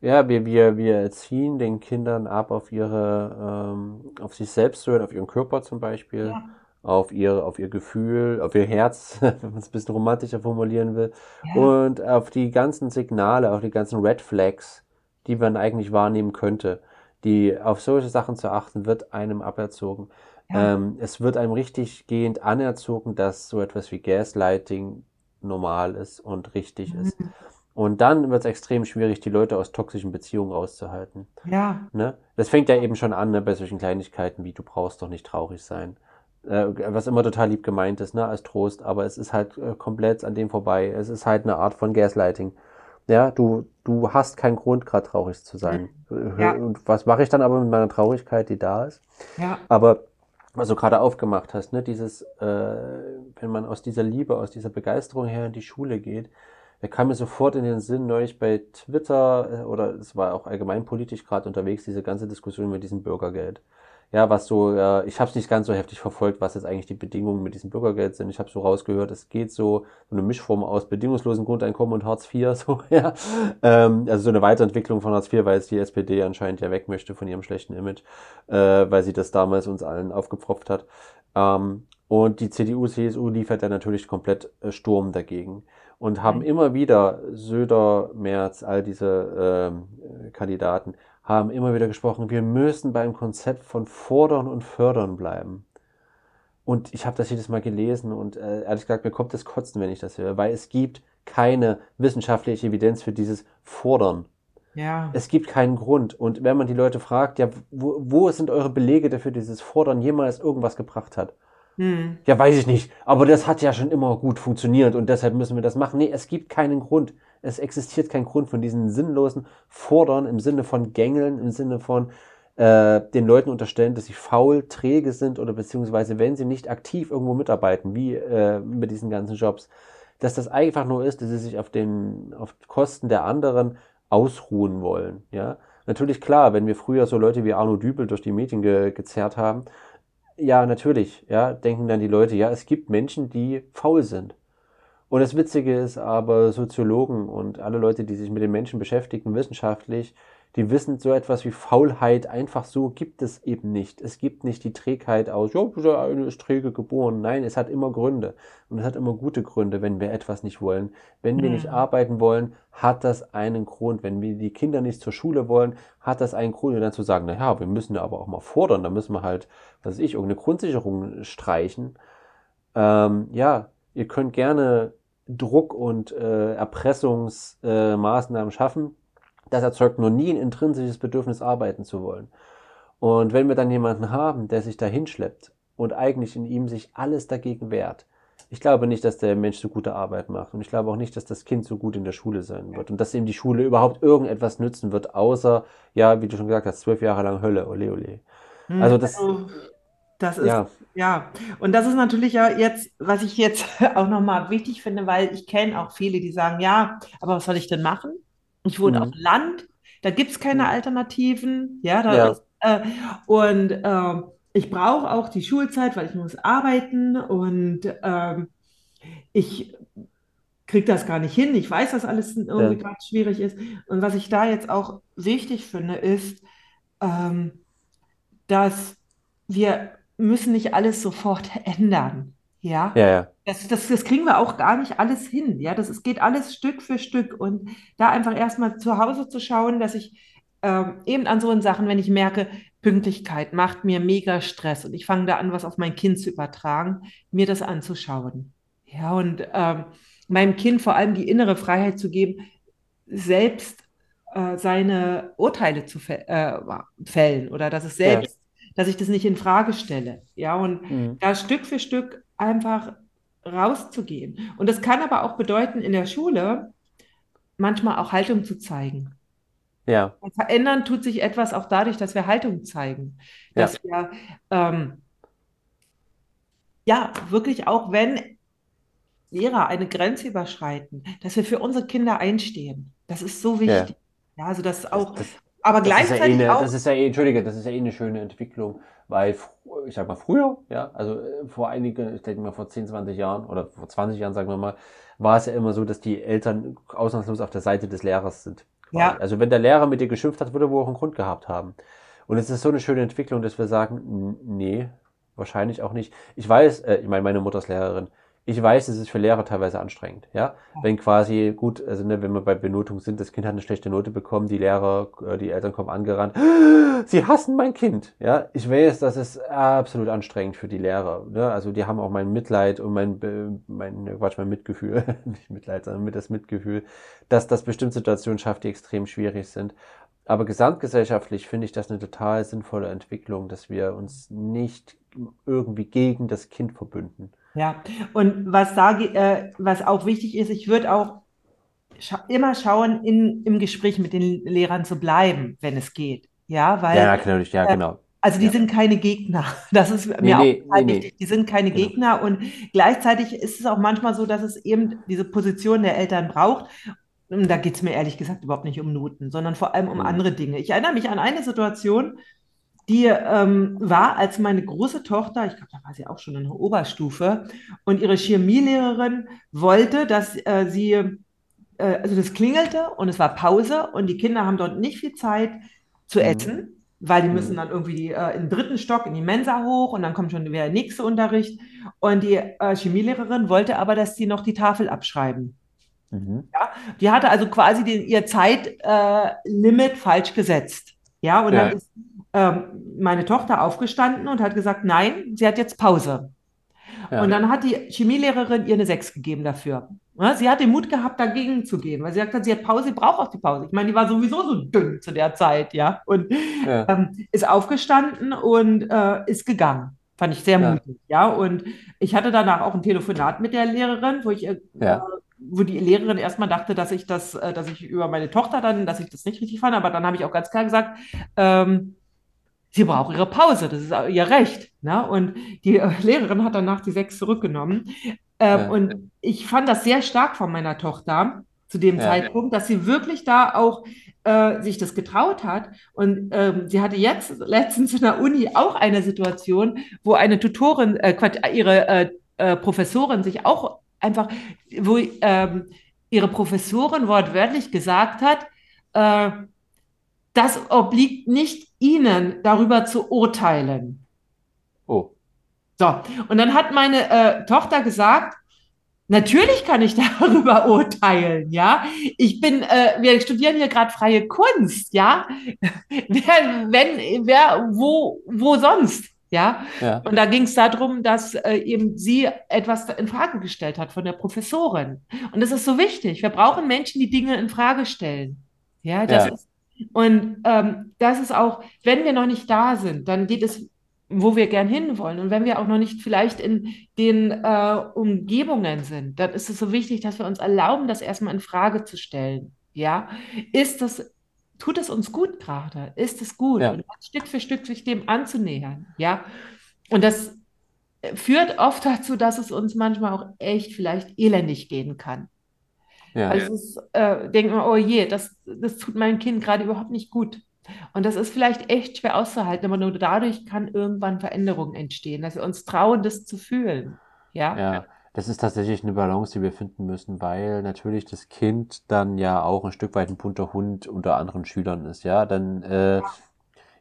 wir, wir, wir erziehen den Kindern ab auf ihre, ähm, auf sich selbst zu hören, auf ihren Körper zum Beispiel, ja, auf ihr, auf ihr Gefühl, auf ihr Herz, wenn man es ein bisschen romantischer formulieren will, ja, und auf die ganzen Signale, auf die ganzen Red Flags, die man eigentlich wahrnehmen könnte. Die, auf solche Sachen zu achten, wird einem aberzogen. ja, Ähm, es wird einem richtig gehend anerzogen, dass so etwas wie Gaslighting normal ist und richtig ist. Und dann wird es extrem schwierig, die Leute aus toxischen Beziehungen rauszuhalten. ja, Ne? Das fängt ja eben schon an, ne, bei solchen Kleinigkeiten wie du brauchst doch nicht traurig sein. Äh, was immer total lieb gemeint ist, ne, als Trost, aber es ist halt äh, komplett an dem vorbei. Es ist halt eine Art von Gaslighting. Ja, du, du hast keinen Grund, gerade traurig zu sein. mhm, ja, Und was mache ich dann aber mit meiner Traurigkeit, die da ist? ja, Aber was du gerade aufgemacht hast, ne, dieses, äh, wenn man aus dieser Liebe, aus dieser Begeisterung her in die Schule geht, da kam mir sofort in den Sinn, neulich bei Twitter, äh, oder es war auch allgemein politisch gerade unterwegs, diese ganze Diskussion mit diesem Bürgergeld. Ja, was so, äh, ich habe es nicht ganz so heftig verfolgt, was jetzt eigentlich die Bedingungen mit diesem Bürgergeld sind. Ich habe so rausgehört, es geht so, so eine Mischform aus bedingungslosen Grundeinkommen und Hartz IV, so, ja. Ähm, also so eine Weiterentwicklung von Hartz IV, weil es die SPD anscheinend ja weg möchte von ihrem schlechten Image, äh, weil sie das damals uns allen aufgepfropft hat. Ähm, und die CDU, CSU liefert dann natürlich komplett äh, Sturm dagegen und haben mhm, immer wieder, Söder, Merz, all diese äh, Kandidaten, haben immer wieder gesprochen, wir müssen beim Konzept von Fordern und Fördern bleiben. Und ich habe das jedes Mal gelesen und äh, ehrlich gesagt, mir kommt das Kotzen, wenn ich das höre, weil es gibt keine wissenschaftliche Evidenz für dieses Fordern. ja, Es gibt keinen Grund. Und wenn man die Leute fragt, ja, wo, wo sind eure Belege dafür, dieses Fordern jemals irgendwas gebracht hat? Mhm, Ja, weiß ich nicht. Aber das hat ja schon immer gut funktioniert und deshalb müssen wir das machen. Nee, es gibt keinen Grund. Es existiert kein Grund von diesen sinnlosen Fordern im Sinne von Gängeln, im Sinne von äh, den Leuten unterstellen, dass sie faul, träge sind oder beziehungsweise wenn sie nicht aktiv irgendwo mitarbeiten, wie äh, mit diesen ganzen Jobs, dass das einfach nur ist, dass sie sich auf den, auf Kosten der anderen ausruhen wollen. Ja, natürlich klar, wenn wir früher so Leute wie Arno Dübel durch die Medien ge gezerrt haben, ja, natürlich, ja, denken dann die Leute, ja, es gibt Menschen, die faul sind. Und das Witzige ist aber, Soziologen und alle Leute, die sich mit den Menschen beschäftigen, wissenschaftlich, die wissen, so etwas wie Faulheit einfach so gibt es eben nicht. Es gibt nicht die Trägheit aus, ja, eine ist träge geboren. Nein, es hat immer Gründe. Und es hat immer gute Gründe, wenn wir etwas nicht wollen. Wenn wir nicht arbeiten wollen, hat das einen Grund. Wenn wir die Kinder nicht zur Schule wollen, hat das einen Grund. Und dann zu sagen, na ja, wir müssen ja aber auch mal fordern, da müssen wir halt, was weiß ich, irgendeine Grundsicherung streichen. Ähm, ja, ihr könnt gerne Druck und äh, Erpressungsmaßnahmen äh, schaffen. Das erzeugt nur nie ein intrinsisches Bedürfnis, arbeiten zu wollen. Und wenn wir dann jemanden haben, der sich da hinschleppt und eigentlich in ihm sich alles dagegen wehrt, ich glaube nicht, dass der Mensch so gute Arbeit macht. Und ich glaube auch nicht, dass das Kind so gut in der Schule sein wird. Und dass ihm die Schule überhaupt irgendetwas nützen wird, außer, ja, wie du schon gesagt hast, zwölf Jahre lang Hölle, ole ole. Hm, Also das, Also, das ist, ja, ja, und das ist natürlich ja jetzt, was ich jetzt auch nochmal wichtig finde, weil ich kenne auch viele, die sagen, ja, aber was soll ich denn machen? Ich wohne auf mhm. dem Land, da gibt es keine Mhm. Alternativen, ja, da ja, ist, äh, und ähm, ich brauche auch die Schulzeit, weil ich muss arbeiten und ähm, ich kriege das gar nicht hin. Ich weiß, dass alles irgendwie ja, gerade schwierig ist. Und was ich da jetzt auch wichtig finde, ist, ähm, dass wir müssen nicht alles sofort ändern. Ja, ja, ja, das, das, das kriegen wir auch gar nicht alles hin. Ja, das es geht alles Stück für Stück. Und da einfach erstmal zu Hause zu schauen, dass ich ähm, eben an so Sachen, wenn ich merke, Pünktlichkeit macht mir mega Stress und ich fange da an, was auf mein Kind zu übertragen, mir das anzuschauen. Ja, und ähm, meinem Kind vor allem die innere Freiheit zu geben, selbst äh, seine Urteile zu äh, fällen oder dass es ja, selbst, dass ich das nicht in Frage stelle. Ja, und mhm. da Stück für Stück einfach rauszugehen. Und das kann aber auch bedeuten, in der Schule manchmal auch Haltung zu zeigen. ja, Und verändern tut sich etwas auch dadurch, dass wir Haltung zeigen. ja, Dass wir ähm, ja wirklich auch, wenn Lehrer eine Grenze überschreiten, dass wir für unsere Kinder einstehen. Das ist so ja. wichtig. Ja, also das Das, auch, das, aber Das ist ja eh gleichzeitig eine, das ist ja eh, Entschuldige, das ist ja eh eine schöne Entwicklung, weil, ich sag mal, früher, ja, also äh, vor einigen, ich denke mal vor 10, 20 Jahren oder vor 20 Jahren, sagen wir mal, war es ja immer so, dass die Eltern ausnahmslos auf der Seite des Lehrers sind, ja, Also wenn der Lehrer mit dir geschimpft hat, würde er wohl auch einen Grund gehabt haben. Und es ist so eine schöne Entwicklung, dass wir sagen, nee, wahrscheinlich auch nicht. Ich weiß, äh, ich meine, meine Mutter ist Lehrerin. Ich weiß, es ist für Lehrer teilweise anstrengend, ja. Wenn quasi, gut, also ne, wenn wir bei Benotung sind, das Kind hat eine schlechte Note bekommen, die Lehrer, äh, die Eltern kommen angerannt, sie hassen mein Kind, ja. Ich weiß, das ist absolut anstrengend für die Lehrer, ne? Also die haben auch mein Mitleid und mein, Be- mein, ne, Quatsch, mein Mitgefühl, nicht Mitleid, sondern mit das Mitgefühl, dass das bestimmte Situationen schafft, die extrem schwierig sind. Aber gesamtgesellschaftlich finde ich das eine total sinnvolle Entwicklung, dass wir uns nicht irgendwie gegen das Kind verbünden. Ja. Und was da, ge- äh, was auch wichtig ist, ich würde auch scha immer schauen, in, im Gespräch mit den Lehrern zu bleiben, wenn es geht. Ja, Ja, weil natürlich, ja, äh, genau. Also die Ja. sind keine Gegner. Das ist Nee, mir auch nee, nee, total nee. wichtig. Die sind keine Genau. Gegner und gleichzeitig ist es auch manchmal so, dass es eben diese Position der Eltern braucht. Und da geht es mir ehrlich gesagt überhaupt nicht um Noten, sondern vor allem um Mhm. andere Dinge. Ich erinnere mich an eine Situation, die ähm, war, als meine große Tochter, ich glaube, da war sie auch schon in der Oberstufe, und ihre Chemielehrerin wollte, dass äh, sie äh, also das klingelte und es war Pause und die Kinder haben dort nicht viel Zeit zu Mhm. essen, weil die müssen Mhm. dann irgendwie die, äh, in den dritten Stock in die Mensa hoch und dann kommt schon der nächste Unterricht. Und die äh, Chemielehrerin wollte aber, dass sie noch die Tafel abschreiben. Mhm. Ja? Die hatte also quasi den, ihr Zeitlimit äh, falsch gesetzt. Ja, und dann Ja, ist ähm, meine Tochter aufgestanden und hat gesagt, nein, sie hat jetzt Pause. Und ja, dann hat die Chemielehrerin ihr eine 6 gegeben dafür. Sie hat den Mut gehabt, dagegen zu gehen, weil sie gesagt hat, sie hat Pause, sie braucht auch die Pause. Ich meine, die war sowieso so dünn zu der Zeit, ja, und ja, ähm, ist aufgestanden und äh, ist gegangen. Fand ich sehr mutig, ja. Und ich hatte danach auch ein Telefonat mit der Lehrerin, wo ich, äh, ja, wo die Lehrerin erstmal dachte, dass ich das, äh, dass ich über meine Tochter dann, dass ich das nicht richtig fand, aber dann habe ich auch ganz klar gesagt, ähm, sie braucht ihre Pause, das ist ihr Recht. Ne? Und die äh, Lehrerin hat danach die sechs zurückgenommen. Ähm, ja, und ich fand das sehr stark von meiner Tochter zu dem ja, Zeitpunkt, dass sie wirklich da auch äh, sich das getraut hat. Und ähm, sie hatte jetzt letztens in der Uni auch eine Situation, wo eine Tutorin, äh, ihre äh, äh, Professorin sich auch einfach, wo ähm, ihre Professorin wortwörtlich gesagt hat, äh, das obliegt nicht Ihnen, darüber zu urteilen. oh, So, und dann hat meine äh, Tochter gesagt, natürlich kann ich darüber urteilen, ja. Ich bin, äh, wir studieren hier gerade freie Kunst, ja. Wer, wenn, wer, wo, wo sonst, ja. ja, Und da ging es darum, dass äh, eben sie etwas in Frage gestellt hat von der Professorin. Und das ist so wichtig. Wir brauchen Menschen, die Dinge in Frage stellen. Ja, das ja, ist, und ähm, das ist auch, wenn wir noch nicht da sind, dann geht es, wo wir gern hinwollen. Und wenn wir auch noch nicht vielleicht in den äh, Umgebungen sind, dann ist es so wichtig, dass wir uns erlauben, das erstmal in Frage zu stellen. Ja, ist das tut es uns gut gerade? Ist es gut? Ja. Und Stück für Stück sich dem anzunähern, ja. Und das führt oft dazu, dass es uns manchmal auch echt vielleicht elendig gehen kann. Ja. Also es ist, äh, denkt man, oh je, das, das tut meinem Kind gerade überhaupt nicht gut. Und das ist vielleicht echt schwer auszuhalten, aber nur dadurch kann irgendwann Veränderung entstehen, dass wir uns trauen, das zu fühlen. Ja, Ja, das ist tatsächlich eine Balance, die wir finden müssen, weil natürlich das Kind dann ja auch ein Stück weit ein bunter Hund unter anderen Schülern ist, ja. Dann äh,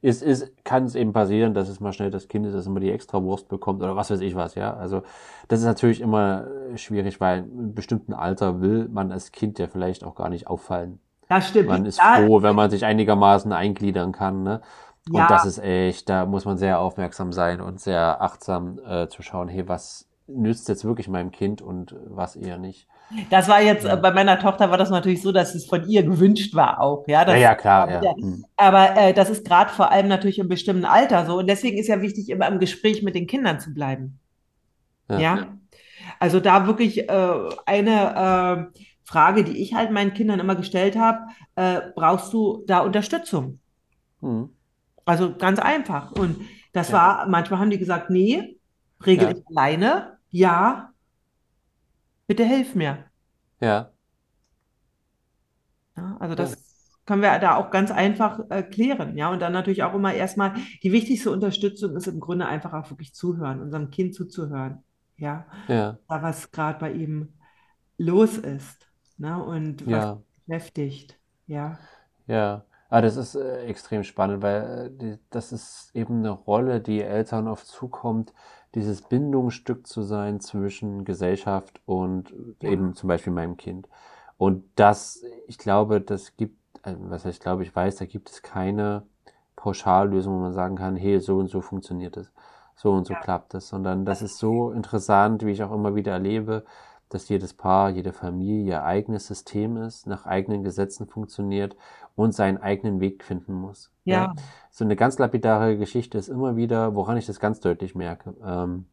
ist, ist, kann es eben passieren, dass es mal schnell das Kind ist, das immer die Extrawurst bekommt oder was weiß ich was, ja. Also das ist natürlich immer äh, schwierig, weil in einem bestimmten Alter will man als Kind ja vielleicht auch gar nicht auffallen. das stimmt. Man ist Da- froh, wenn man sich einigermaßen eingliedern kann, ne? Und Ja. das ist echt, da muss man sehr aufmerksam sein und sehr achtsam äh, zu schauen, hey, was nützt jetzt wirklich meinem Kind und was eher nicht. Das war jetzt, äh, bei meiner Tochter war das natürlich so, dass es von ihr gewünscht war auch, ja. Ja, Das, ja, klar, ja. Ja. Hm. aber äh, das ist gerade vor allem natürlich im bestimmten Alter so. Und deswegen ist ja wichtig, immer im Gespräch mit den Kindern zu bleiben. Ja. Ja. Also da wirklich äh, eine äh, Frage, die ich halt meinen Kindern immer gestellt habe, äh, brauchst du da Unterstützung? Hm. Also ganz einfach. Und das Ja. war, manchmal haben die gesagt, nee, regel Ja. ich alleine. Ja, bitte hilf mir. Ja, Ja, also das können wir da auch ganz einfach äh, klären. Ja, und dann natürlich auch immer erstmal, die wichtigste Unterstützung ist im Grunde einfach auch wirklich zuhören, unserem Kind zuzuhören. Ja, ja, da was gerade bei ihm los ist. Ne? Und was ja. beschäftigt. Ja. Ja, aber das ist äh, extrem spannend, weil äh, die, das ist eben eine Rolle, die Eltern oft zukommt, dieses Bindungsstück zu sein zwischen Gesellschaft und Ja. eben zum Beispiel meinem Kind. Und das, ich glaube, das gibt, äh, was ich glaube, ich weiß, da gibt es keine Pauschallösung, wo man sagen kann, hey, so und so funktioniert es, so und so Ja. klappt es, sondern das ist so interessant, wie ich auch immer wieder erlebe, dass jedes Paar, jede Familie ihr eigenes System ist, nach eigenen Gesetzen funktioniert und seinen eigenen Weg finden muss. Ja. So eine ganz lapidare Geschichte ist immer wieder, woran ich das ganz deutlich merke. Ähm,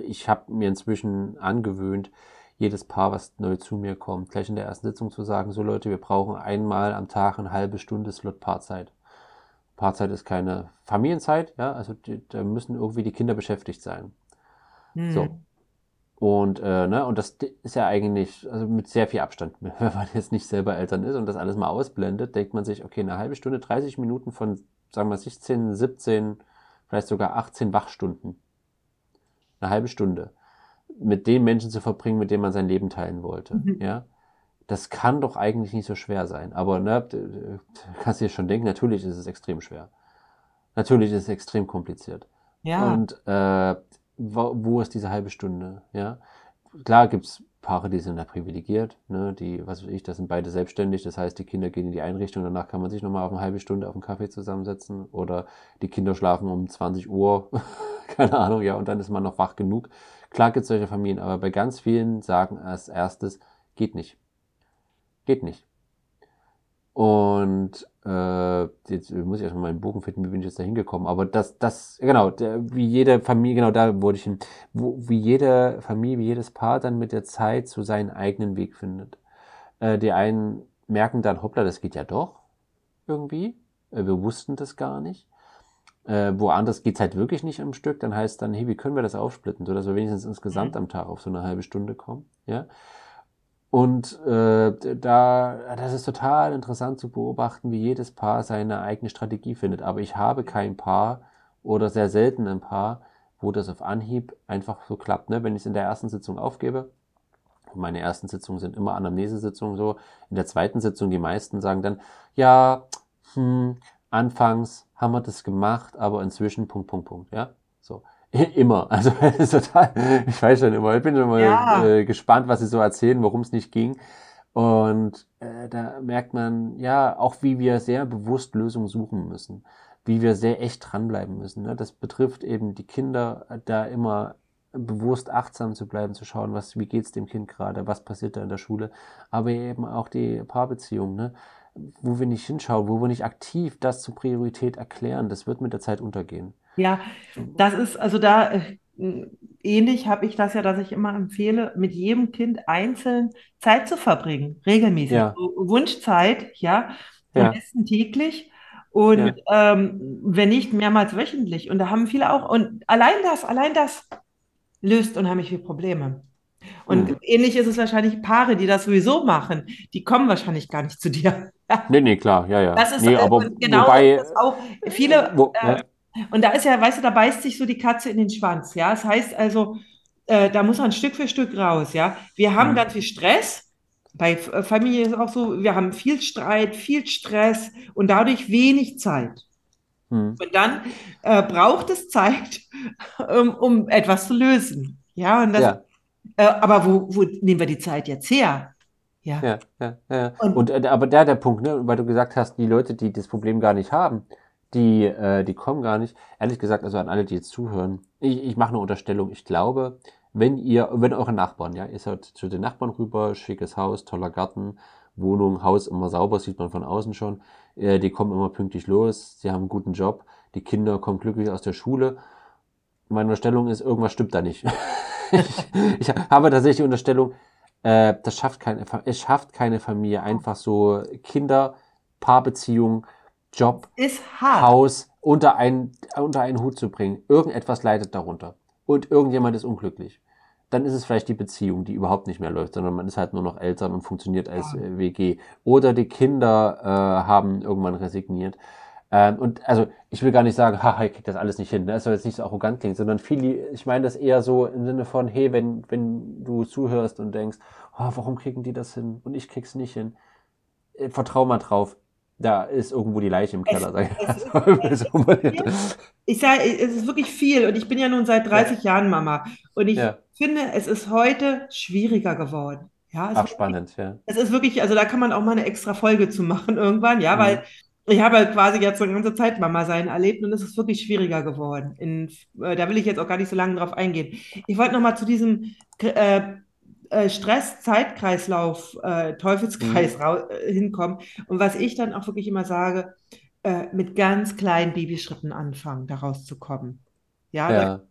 ich habe mir inzwischen angewöhnt, jedes Paar, was neu zu mir kommt, gleich in der ersten Sitzung zu sagen, so Leute, wir brauchen einmal am Tag eine halbe Stunde Slot Paarzeit. Paarzeit ist keine Familienzeit, ja, also die, da müssen irgendwie die Kinder beschäftigt sein. Hm. So. Und, äh, ne, und das ist ja eigentlich, also mit sehr viel Abstand, wenn man jetzt nicht selber Eltern ist und das alles mal ausblendet, denkt man sich, okay, eine halbe Stunde, 30 Minuten von, sagen wir 16, 17, vielleicht sogar 18 Wachstunden. Eine halbe Stunde. Mit den Menschen zu verbringen, mit denen man sein Leben teilen wollte, Mhm. ja. Das kann doch eigentlich nicht so schwer sein. Aber, ne, kannst dir schon denken, natürlich ist es extrem schwer. Natürlich ist es extrem kompliziert. Ja. Und äh, wo, wo ist diese halbe Stunde? Ja, klar gibt's Paare, die sind da privilegiert, ne? Die, was weiß ich, das sind beide selbstständig. Das heißt, die Kinder gehen in die Einrichtung, danach kann man sich nochmal auf eine halbe Stunde auf einen Kaffee zusammensetzen. Oder die Kinder schlafen um 20 Uhr, keine Ahnung, ja, und dann ist man noch wach genug. Klar gibt's solche Familien, aber bei ganz vielen sagen als erstes, geht nicht. Geht nicht. Und äh, jetzt muss ich erstmal meinen Bogen finden, wie bin ich jetzt da hingekommen. Aber das, das, genau, der, wie jede Familie, genau da wollte ich hin, wo, wie jede Familie, wie jedes Paar dann mit der Zeit so seinen eigenen Weg findet. Äh, die einen merken dann, hoppla, das geht ja doch irgendwie. Äh, wir wussten das gar nicht. Äh, woanders geht's halt wirklich nicht im Stück. Dann heißt dann, hey, wie können wir das aufsplitten, sodass wir wenigstens insgesamt Mhm. am Tag auf so eine halbe Stunde kommen. Ja. Und äh, da, das ist total interessant zu beobachten, wie jedes Paar seine eigene Strategie findet. Aber ich habe kein Paar oder sehr selten ein Paar, wo das auf Anhieb einfach so klappt. Ne? Wenn ich es in der ersten Sitzung aufgebe, meine ersten Sitzungen sind immer Anamnesesitzungen so, in der zweiten Sitzung die meisten sagen dann, ja, hm, anfangs haben wir das gemacht, aber inzwischen Punkt, Punkt, Punkt, ja, so. Immer. Also total, ich weiß schon immer, ich bin schon mal Ja. äh, gespannt, was sie so erzählen, warum es nicht ging. Und äh, da merkt man, ja, auch wie wir sehr bewusst Lösungen suchen müssen, wie wir sehr echt dranbleiben müssen. Ne? Das betrifft eben die Kinder, da immer bewusst achtsam zu bleiben, zu schauen, was, wie geht's dem Kind gerade, was passiert da in der Schule, aber eben auch die Paarbeziehung, ne? wo wir nicht hinschauen, wo wir nicht aktiv das zur Priorität erklären, das wird mit der Zeit untergehen. Ja, das ist also da äh, ähnlich habe ich das ja, dass ich immer empfehle, mit jedem Kind einzeln Zeit zu verbringen, regelmäßig. Ja. So Wunschzeit, ja, am Ja, besten täglich und ja. ähm, wenn nicht, mehrmals wöchentlich. Und da haben viele auch, und allein das, allein das löst unheimlich viele Probleme. Und Hm. ähnlich ist es wahrscheinlich Paare, die das sowieso machen, die kommen wahrscheinlich gar nicht zu dir. Nee, nee, klar, ja, ja. Das ist, Nee, äh, aber genau wobei, das auch, viele, wo, äh, und da ist ja, weißt du, da beißt sich so die Katze in den Schwanz, ja. Das heißt also, äh, da muss man Stück für Stück raus, ja. Wir haben hm, ganz viel Stress. Bei äh, Familie ist es auch so, wir haben viel Streit, viel Stress und dadurch wenig Zeit. hm, Und dann äh, braucht es Zeit, um, um etwas zu lösen. Ja, und das, ja. äh, aber wo, wo nehmen wir die Zeit jetzt her? Ja. Ja, ja, ja. Und Und äh, aber da der Punkt, ne, weil du gesagt hast, die Leute, die das Problem gar nicht haben, die, äh, die kommen gar nicht. Ehrlich gesagt, also an alle, die jetzt zuhören, ich, ich mache eine Unterstellung. Ich glaube, wenn ihr, wenn eure Nachbarn, ja, ihr seid zu den Nachbarn rüber, schickes Haus, toller Garten, Wohnung, Haus immer sauber, sieht man von außen schon. Äh, die kommen immer pünktlich los, sie haben einen guten Job, die Kinder kommen glücklich aus der Schule. Meine Unterstellung ist, irgendwas stimmt da nicht. Ich, ich habe tatsächlich die Unterstellung, äh, das schafft keine, es schafft keine Familie einfach so Kinder, Paarbeziehung, Job, ist. Haus unter einen, unter einen Hut zu bringen. Irgendetwas leidet darunter. Und irgendjemand ist unglücklich. Dann ist es vielleicht die Beziehung, die überhaupt nicht mehr läuft, sondern man ist halt nur noch Eltern und funktioniert als äh, WG. Oder die Kinder äh, haben irgendwann resigniert. Ähm, und also ich will gar nicht sagen, haha, ich krieg das alles nicht hin. Ne? Das soll jetzt nicht so arrogant klingen, sondern viele, ich meine das eher so im Sinne von, hey, wenn, wenn du zuhörst und denkst, oh, warum kriegen die das hin und ich krieg's nicht hin, äh, vertrau mal drauf. Da ist irgendwo die Leiche im Es, Keller, sag ich es es So ist formuliert. viel. Ich sage, es ist wirklich viel und ich bin ja nun seit Ja, 30 Jahren Mama und ich ja. finde, es ist heute schwieriger geworden. Ja, es Ach, wirklich, spannend, ja. es ist wirklich, also da kann man auch mal eine extra Folge zu machen irgendwann, ja, Hm. weil ich habe halt quasi jetzt so eine ganze Zeit Mama sein erlebt und es ist wirklich schwieriger geworden. In, äh, da will ich jetzt auch gar nicht so lange drauf eingehen. Ich wollte noch mal zu diesem äh, äh, Stress-Zeitkreislauf, äh, Teufelskreis Hm. rau- äh, hinkommen. Und was ich dann auch wirklich immer sage, äh, mit ganz kleinen Babyschritten anfangen, da rauszukommen. Ja, da, Ja,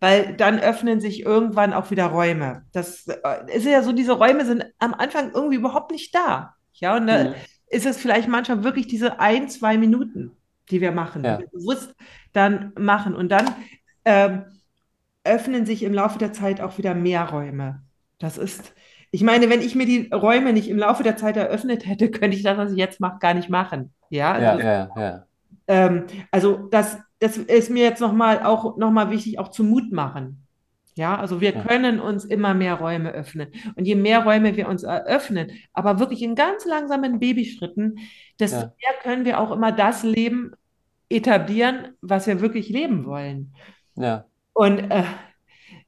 weil dann öffnen sich irgendwann auch wieder Räume. Das äh, ist ja so, diese Räume sind am Anfang irgendwie überhaupt nicht da. Ja, und da hm. ist es vielleicht manchmal wirklich diese ein, zwei Minuten, die wir machen, die wir Ja, bewusst dann machen. Und dann ähm, öffnen sich im Laufe der Zeit auch wieder mehr Räume. Das ist, ich meine, wenn ich mir die Räume nicht im Laufe der Zeit eröffnet hätte, könnte ich das, was ich jetzt mache, gar nicht machen. Ja, also ja, das, ja, ja, ähm, also das, das ist mir jetzt nochmal auch noch mal wichtig, auch zum Mut machen. Ja, also wir können uns immer mehr Räume öffnen. Und je mehr Räume wir uns eröffnen, aber wirklich in ganz langsamen Babyschritten, desto ja, mehr können wir auch immer das Leben etablieren, was wir wirklich leben wollen. ja, Und äh,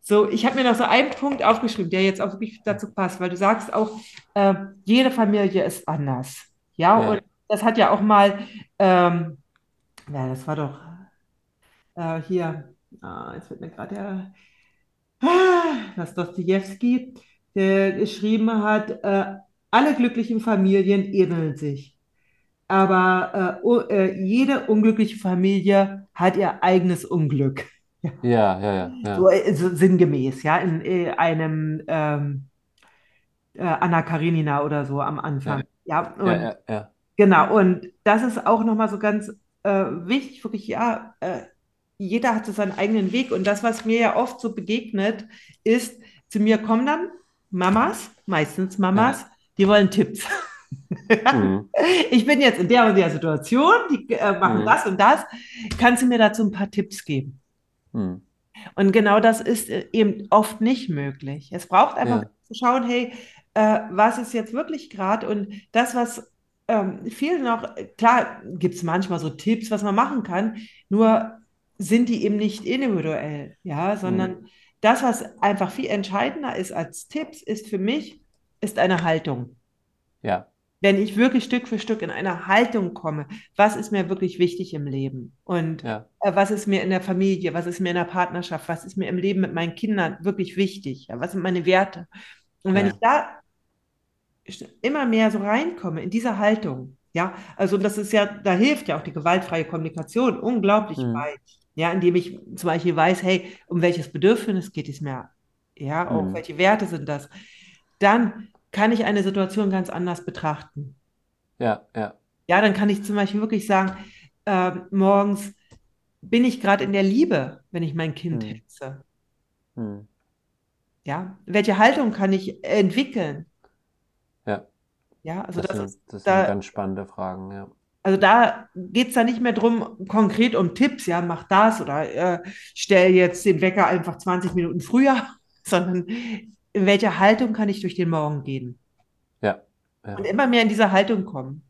so, ich habe mir noch so einen Punkt aufgeschrieben, der jetzt auch wirklich dazu passt, weil du sagst auch, äh, jede Familie ist anders. Ja, und ja, das hat ja auch mal, ähm, ja, das war doch äh, hier, ah, jetzt wird mir gerade der, ah, was Dostojewski, der geschrieben hat, äh, alle glücklichen Familien ähneln sich. Aber äh, äh, jede unglückliche Familie hat ihr eigenes Unglück. Ja. ja, ja, ja, So, äh, so sinngemäß, ja, in äh, einem ähm, äh, Anna Karenina oder so am Anfang. ja, Ja, ja, und ja, ja, genau, und das ist auch nochmal so ganz äh, wichtig, wirklich, ja, äh, jeder hat so seinen eigenen Weg. Und das, was mir ja oft so begegnet, ist, zu mir kommen dann Mamas, meistens Mamas, die wollen Tipps. Ja. hm, Ich bin jetzt in der und der Situation, die äh, machen hm, das und das. Kannst du mir dazu ein paar Tipps geben? Hm, Und genau das ist äh, eben oft nicht möglich. Es braucht einfach ja, zu schauen, hey, äh, was ist jetzt wirklich gerade? Und das, was ähm, viel noch, klar, gibt es manchmal so Tipps, was man machen kann, nur sind die eben nicht individuell, ja, sondern das, was einfach viel entscheidender ist als Tipps, ist für mich, ist eine Haltung. ja, Wenn ich wirklich Stück für Stück in eine Haltung komme, was ist mir wirklich wichtig im Leben? Und ja, äh, was ist mir in der Familie, was ist mir in der Partnerschaft, was ist mir im Leben mit meinen Kindern wirklich wichtig? Ja, was sind meine Werte? Und wenn ich ja, da immer mehr so reinkomme in diese Haltung, ja, also das ist ja, da hilft ja auch die gewaltfreie Kommunikation unglaublich hm, weit. Ja, indem ich zum Beispiel weiß, hey, um welches Bedürfnis geht es mir? Ja, auch hm, welche Werte sind das? Dann kann ich eine Situation ganz anders betrachten. ja, ja. Ja, dann kann ich zum Beispiel wirklich sagen, äh, morgens bin ich gerade in der Liebe, wenn ich mein Kind Hm. hetze. Hm. Ja, welche Haltung kann ich entwickeln? Ja, Ja, also das das sind, ist das sind da, ganz spannende Fragen, ja. also da geht es dann nicht mehr drum, konkret um Tipps, ja, mach das oder äh, stell jetzt den Wecker einfach 20 Minuten früher, sondern in welche Haltung kann ich durch den Morgen gehen? Ja, Und ja, immer mehr in diese Haltung kommen,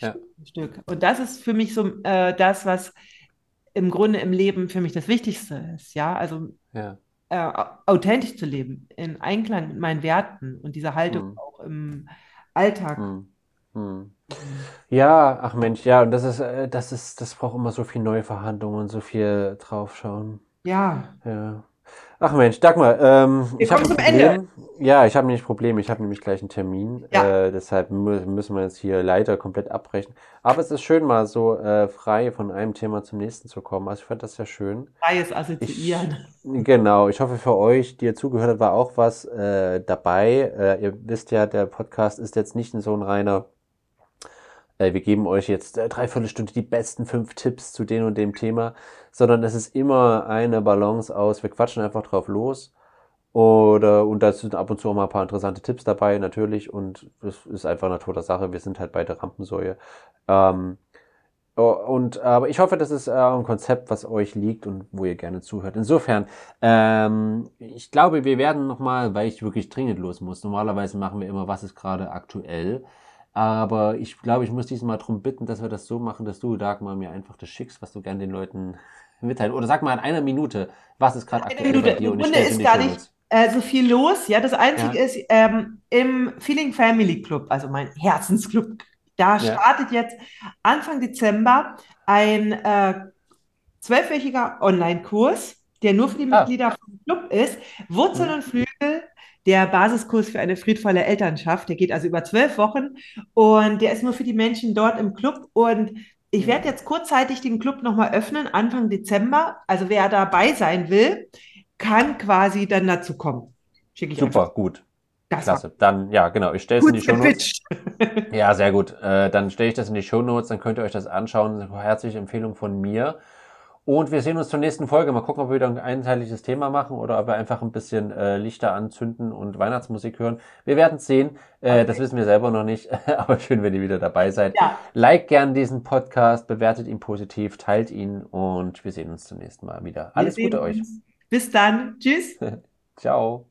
ja, Stück für Stück. Und das ist für mich so äh, das, was im Grunde im Leben für mich das Wichtigste ist, ja, also ja. äh, au- authentisch zu leben, in Einklang mit meinen Werten und diese Haltung Hm. auch im Alltag. Hm. Hm. Mhm. Ja, ach Mensch, ja, und das ist, äh, das ist, das braucht immer so viel Neuverhandlungen und so viel draufschauen. Ja, Ja. Ach Mensch, Dagmar, ähm, wir ich habe kommen zum Ende. Ja, ich habe nämlich ein Problem. Ich habe nämlich gleich einen Termin. Ja, Äh, deshalb mü müssen wir jetzt hier leider komplett abbrechen. Aber es ist schön, mal so äh, frei von einem Thema zum nächsten zu kommen. Also ich fand das sehr schön. freies Ich, Assoziieren. genau, ich hoffe für euch, die ihr zugehört habt, war auch was äh, dabei. Äh, ihr wisst ja, der Podcast ist jetzt nicht so ein reiner äh, wir geben euch jetzt äh, dreiviertel Stunde die besten fünf Tipps zu dem und dem Thema, sondern es ist immer eine Balance aus, wir quatschen einfach drauf los oder und da sind ab und zu auch mal ein paar interessante Tipps dabei, natürlich, und das ist einfach Natur der Sache, wir sind halt beide Rampensäue. Ähm, oh, und aber ich hoffe, das ist äh, ein Konzept, was euch liegt und wo ihr gerne zuhört. Insofern, ähm, ich glaube, wir werden nochmal, weil ich wirklich dringend los muss. Normalerweise machen wir immer, was ist gerade aktuell. Aber ich glaube, ich muss diesmal darum bitten, dass wir das so machen, dass du, Dagmar, mir einfach das schickst, was du gerne den Leuten mitteilen. Oder sag mal in einer Minute, was ist gerade aktuell bei Minute. dir Im und ich Grunde ist gar nicht äh, so viel los. Ja, das Einzige Ja, ist, ähm, im Feeling Family Club, also mein Herzensclub, da ja, startet jetzt Anfang Dezember ein äh, zwölfwöchiger Online-Kurs, der nur für die ah, Mitglieder vom Club ist. Wurzeln hm, und Flügel, der Basiskurs für eine friedvolle Elternschaft. Der geht also über zwölf Wochen und der ist nur für die Menschen dort im Club. Und ich werde jetzt kurzzeitig den Club nochmal öffnen, Anfang Dezember. Also wer dabei sein will, kann quasi dann dazu kommen. Schicke ich einfach. Super, gut, Das klasse. Dann, ja, genau, ich stelle es in die kurz Show Notes. gepitcht. Ja, sehr gut. Äh, dann stelle ich das in die Show Notes, dann könnt ihr euch das anschauen. Herzliche Empfehlung von mir. Und wir sehen uns zur nächsten Folge. Mal gucken, ob wir wieder ein einteiliges Thema machen oder ob wir einfach ein bisschen äh, Lichter anzünden und Weihnachtsmusik hören. Wir werden es sehen. Äh, das Okay. wissen wir selber noch nicht. Aber schön, wenn ihr wieder dabei seid. Ja, Like gern diesen Podcast, bewertet ihn positiv, teilt ihn und wir sehen uns zum nächsten Mal wieder. wir Alles sehen Gute euch. Bis dann. Tschüss. Ciao.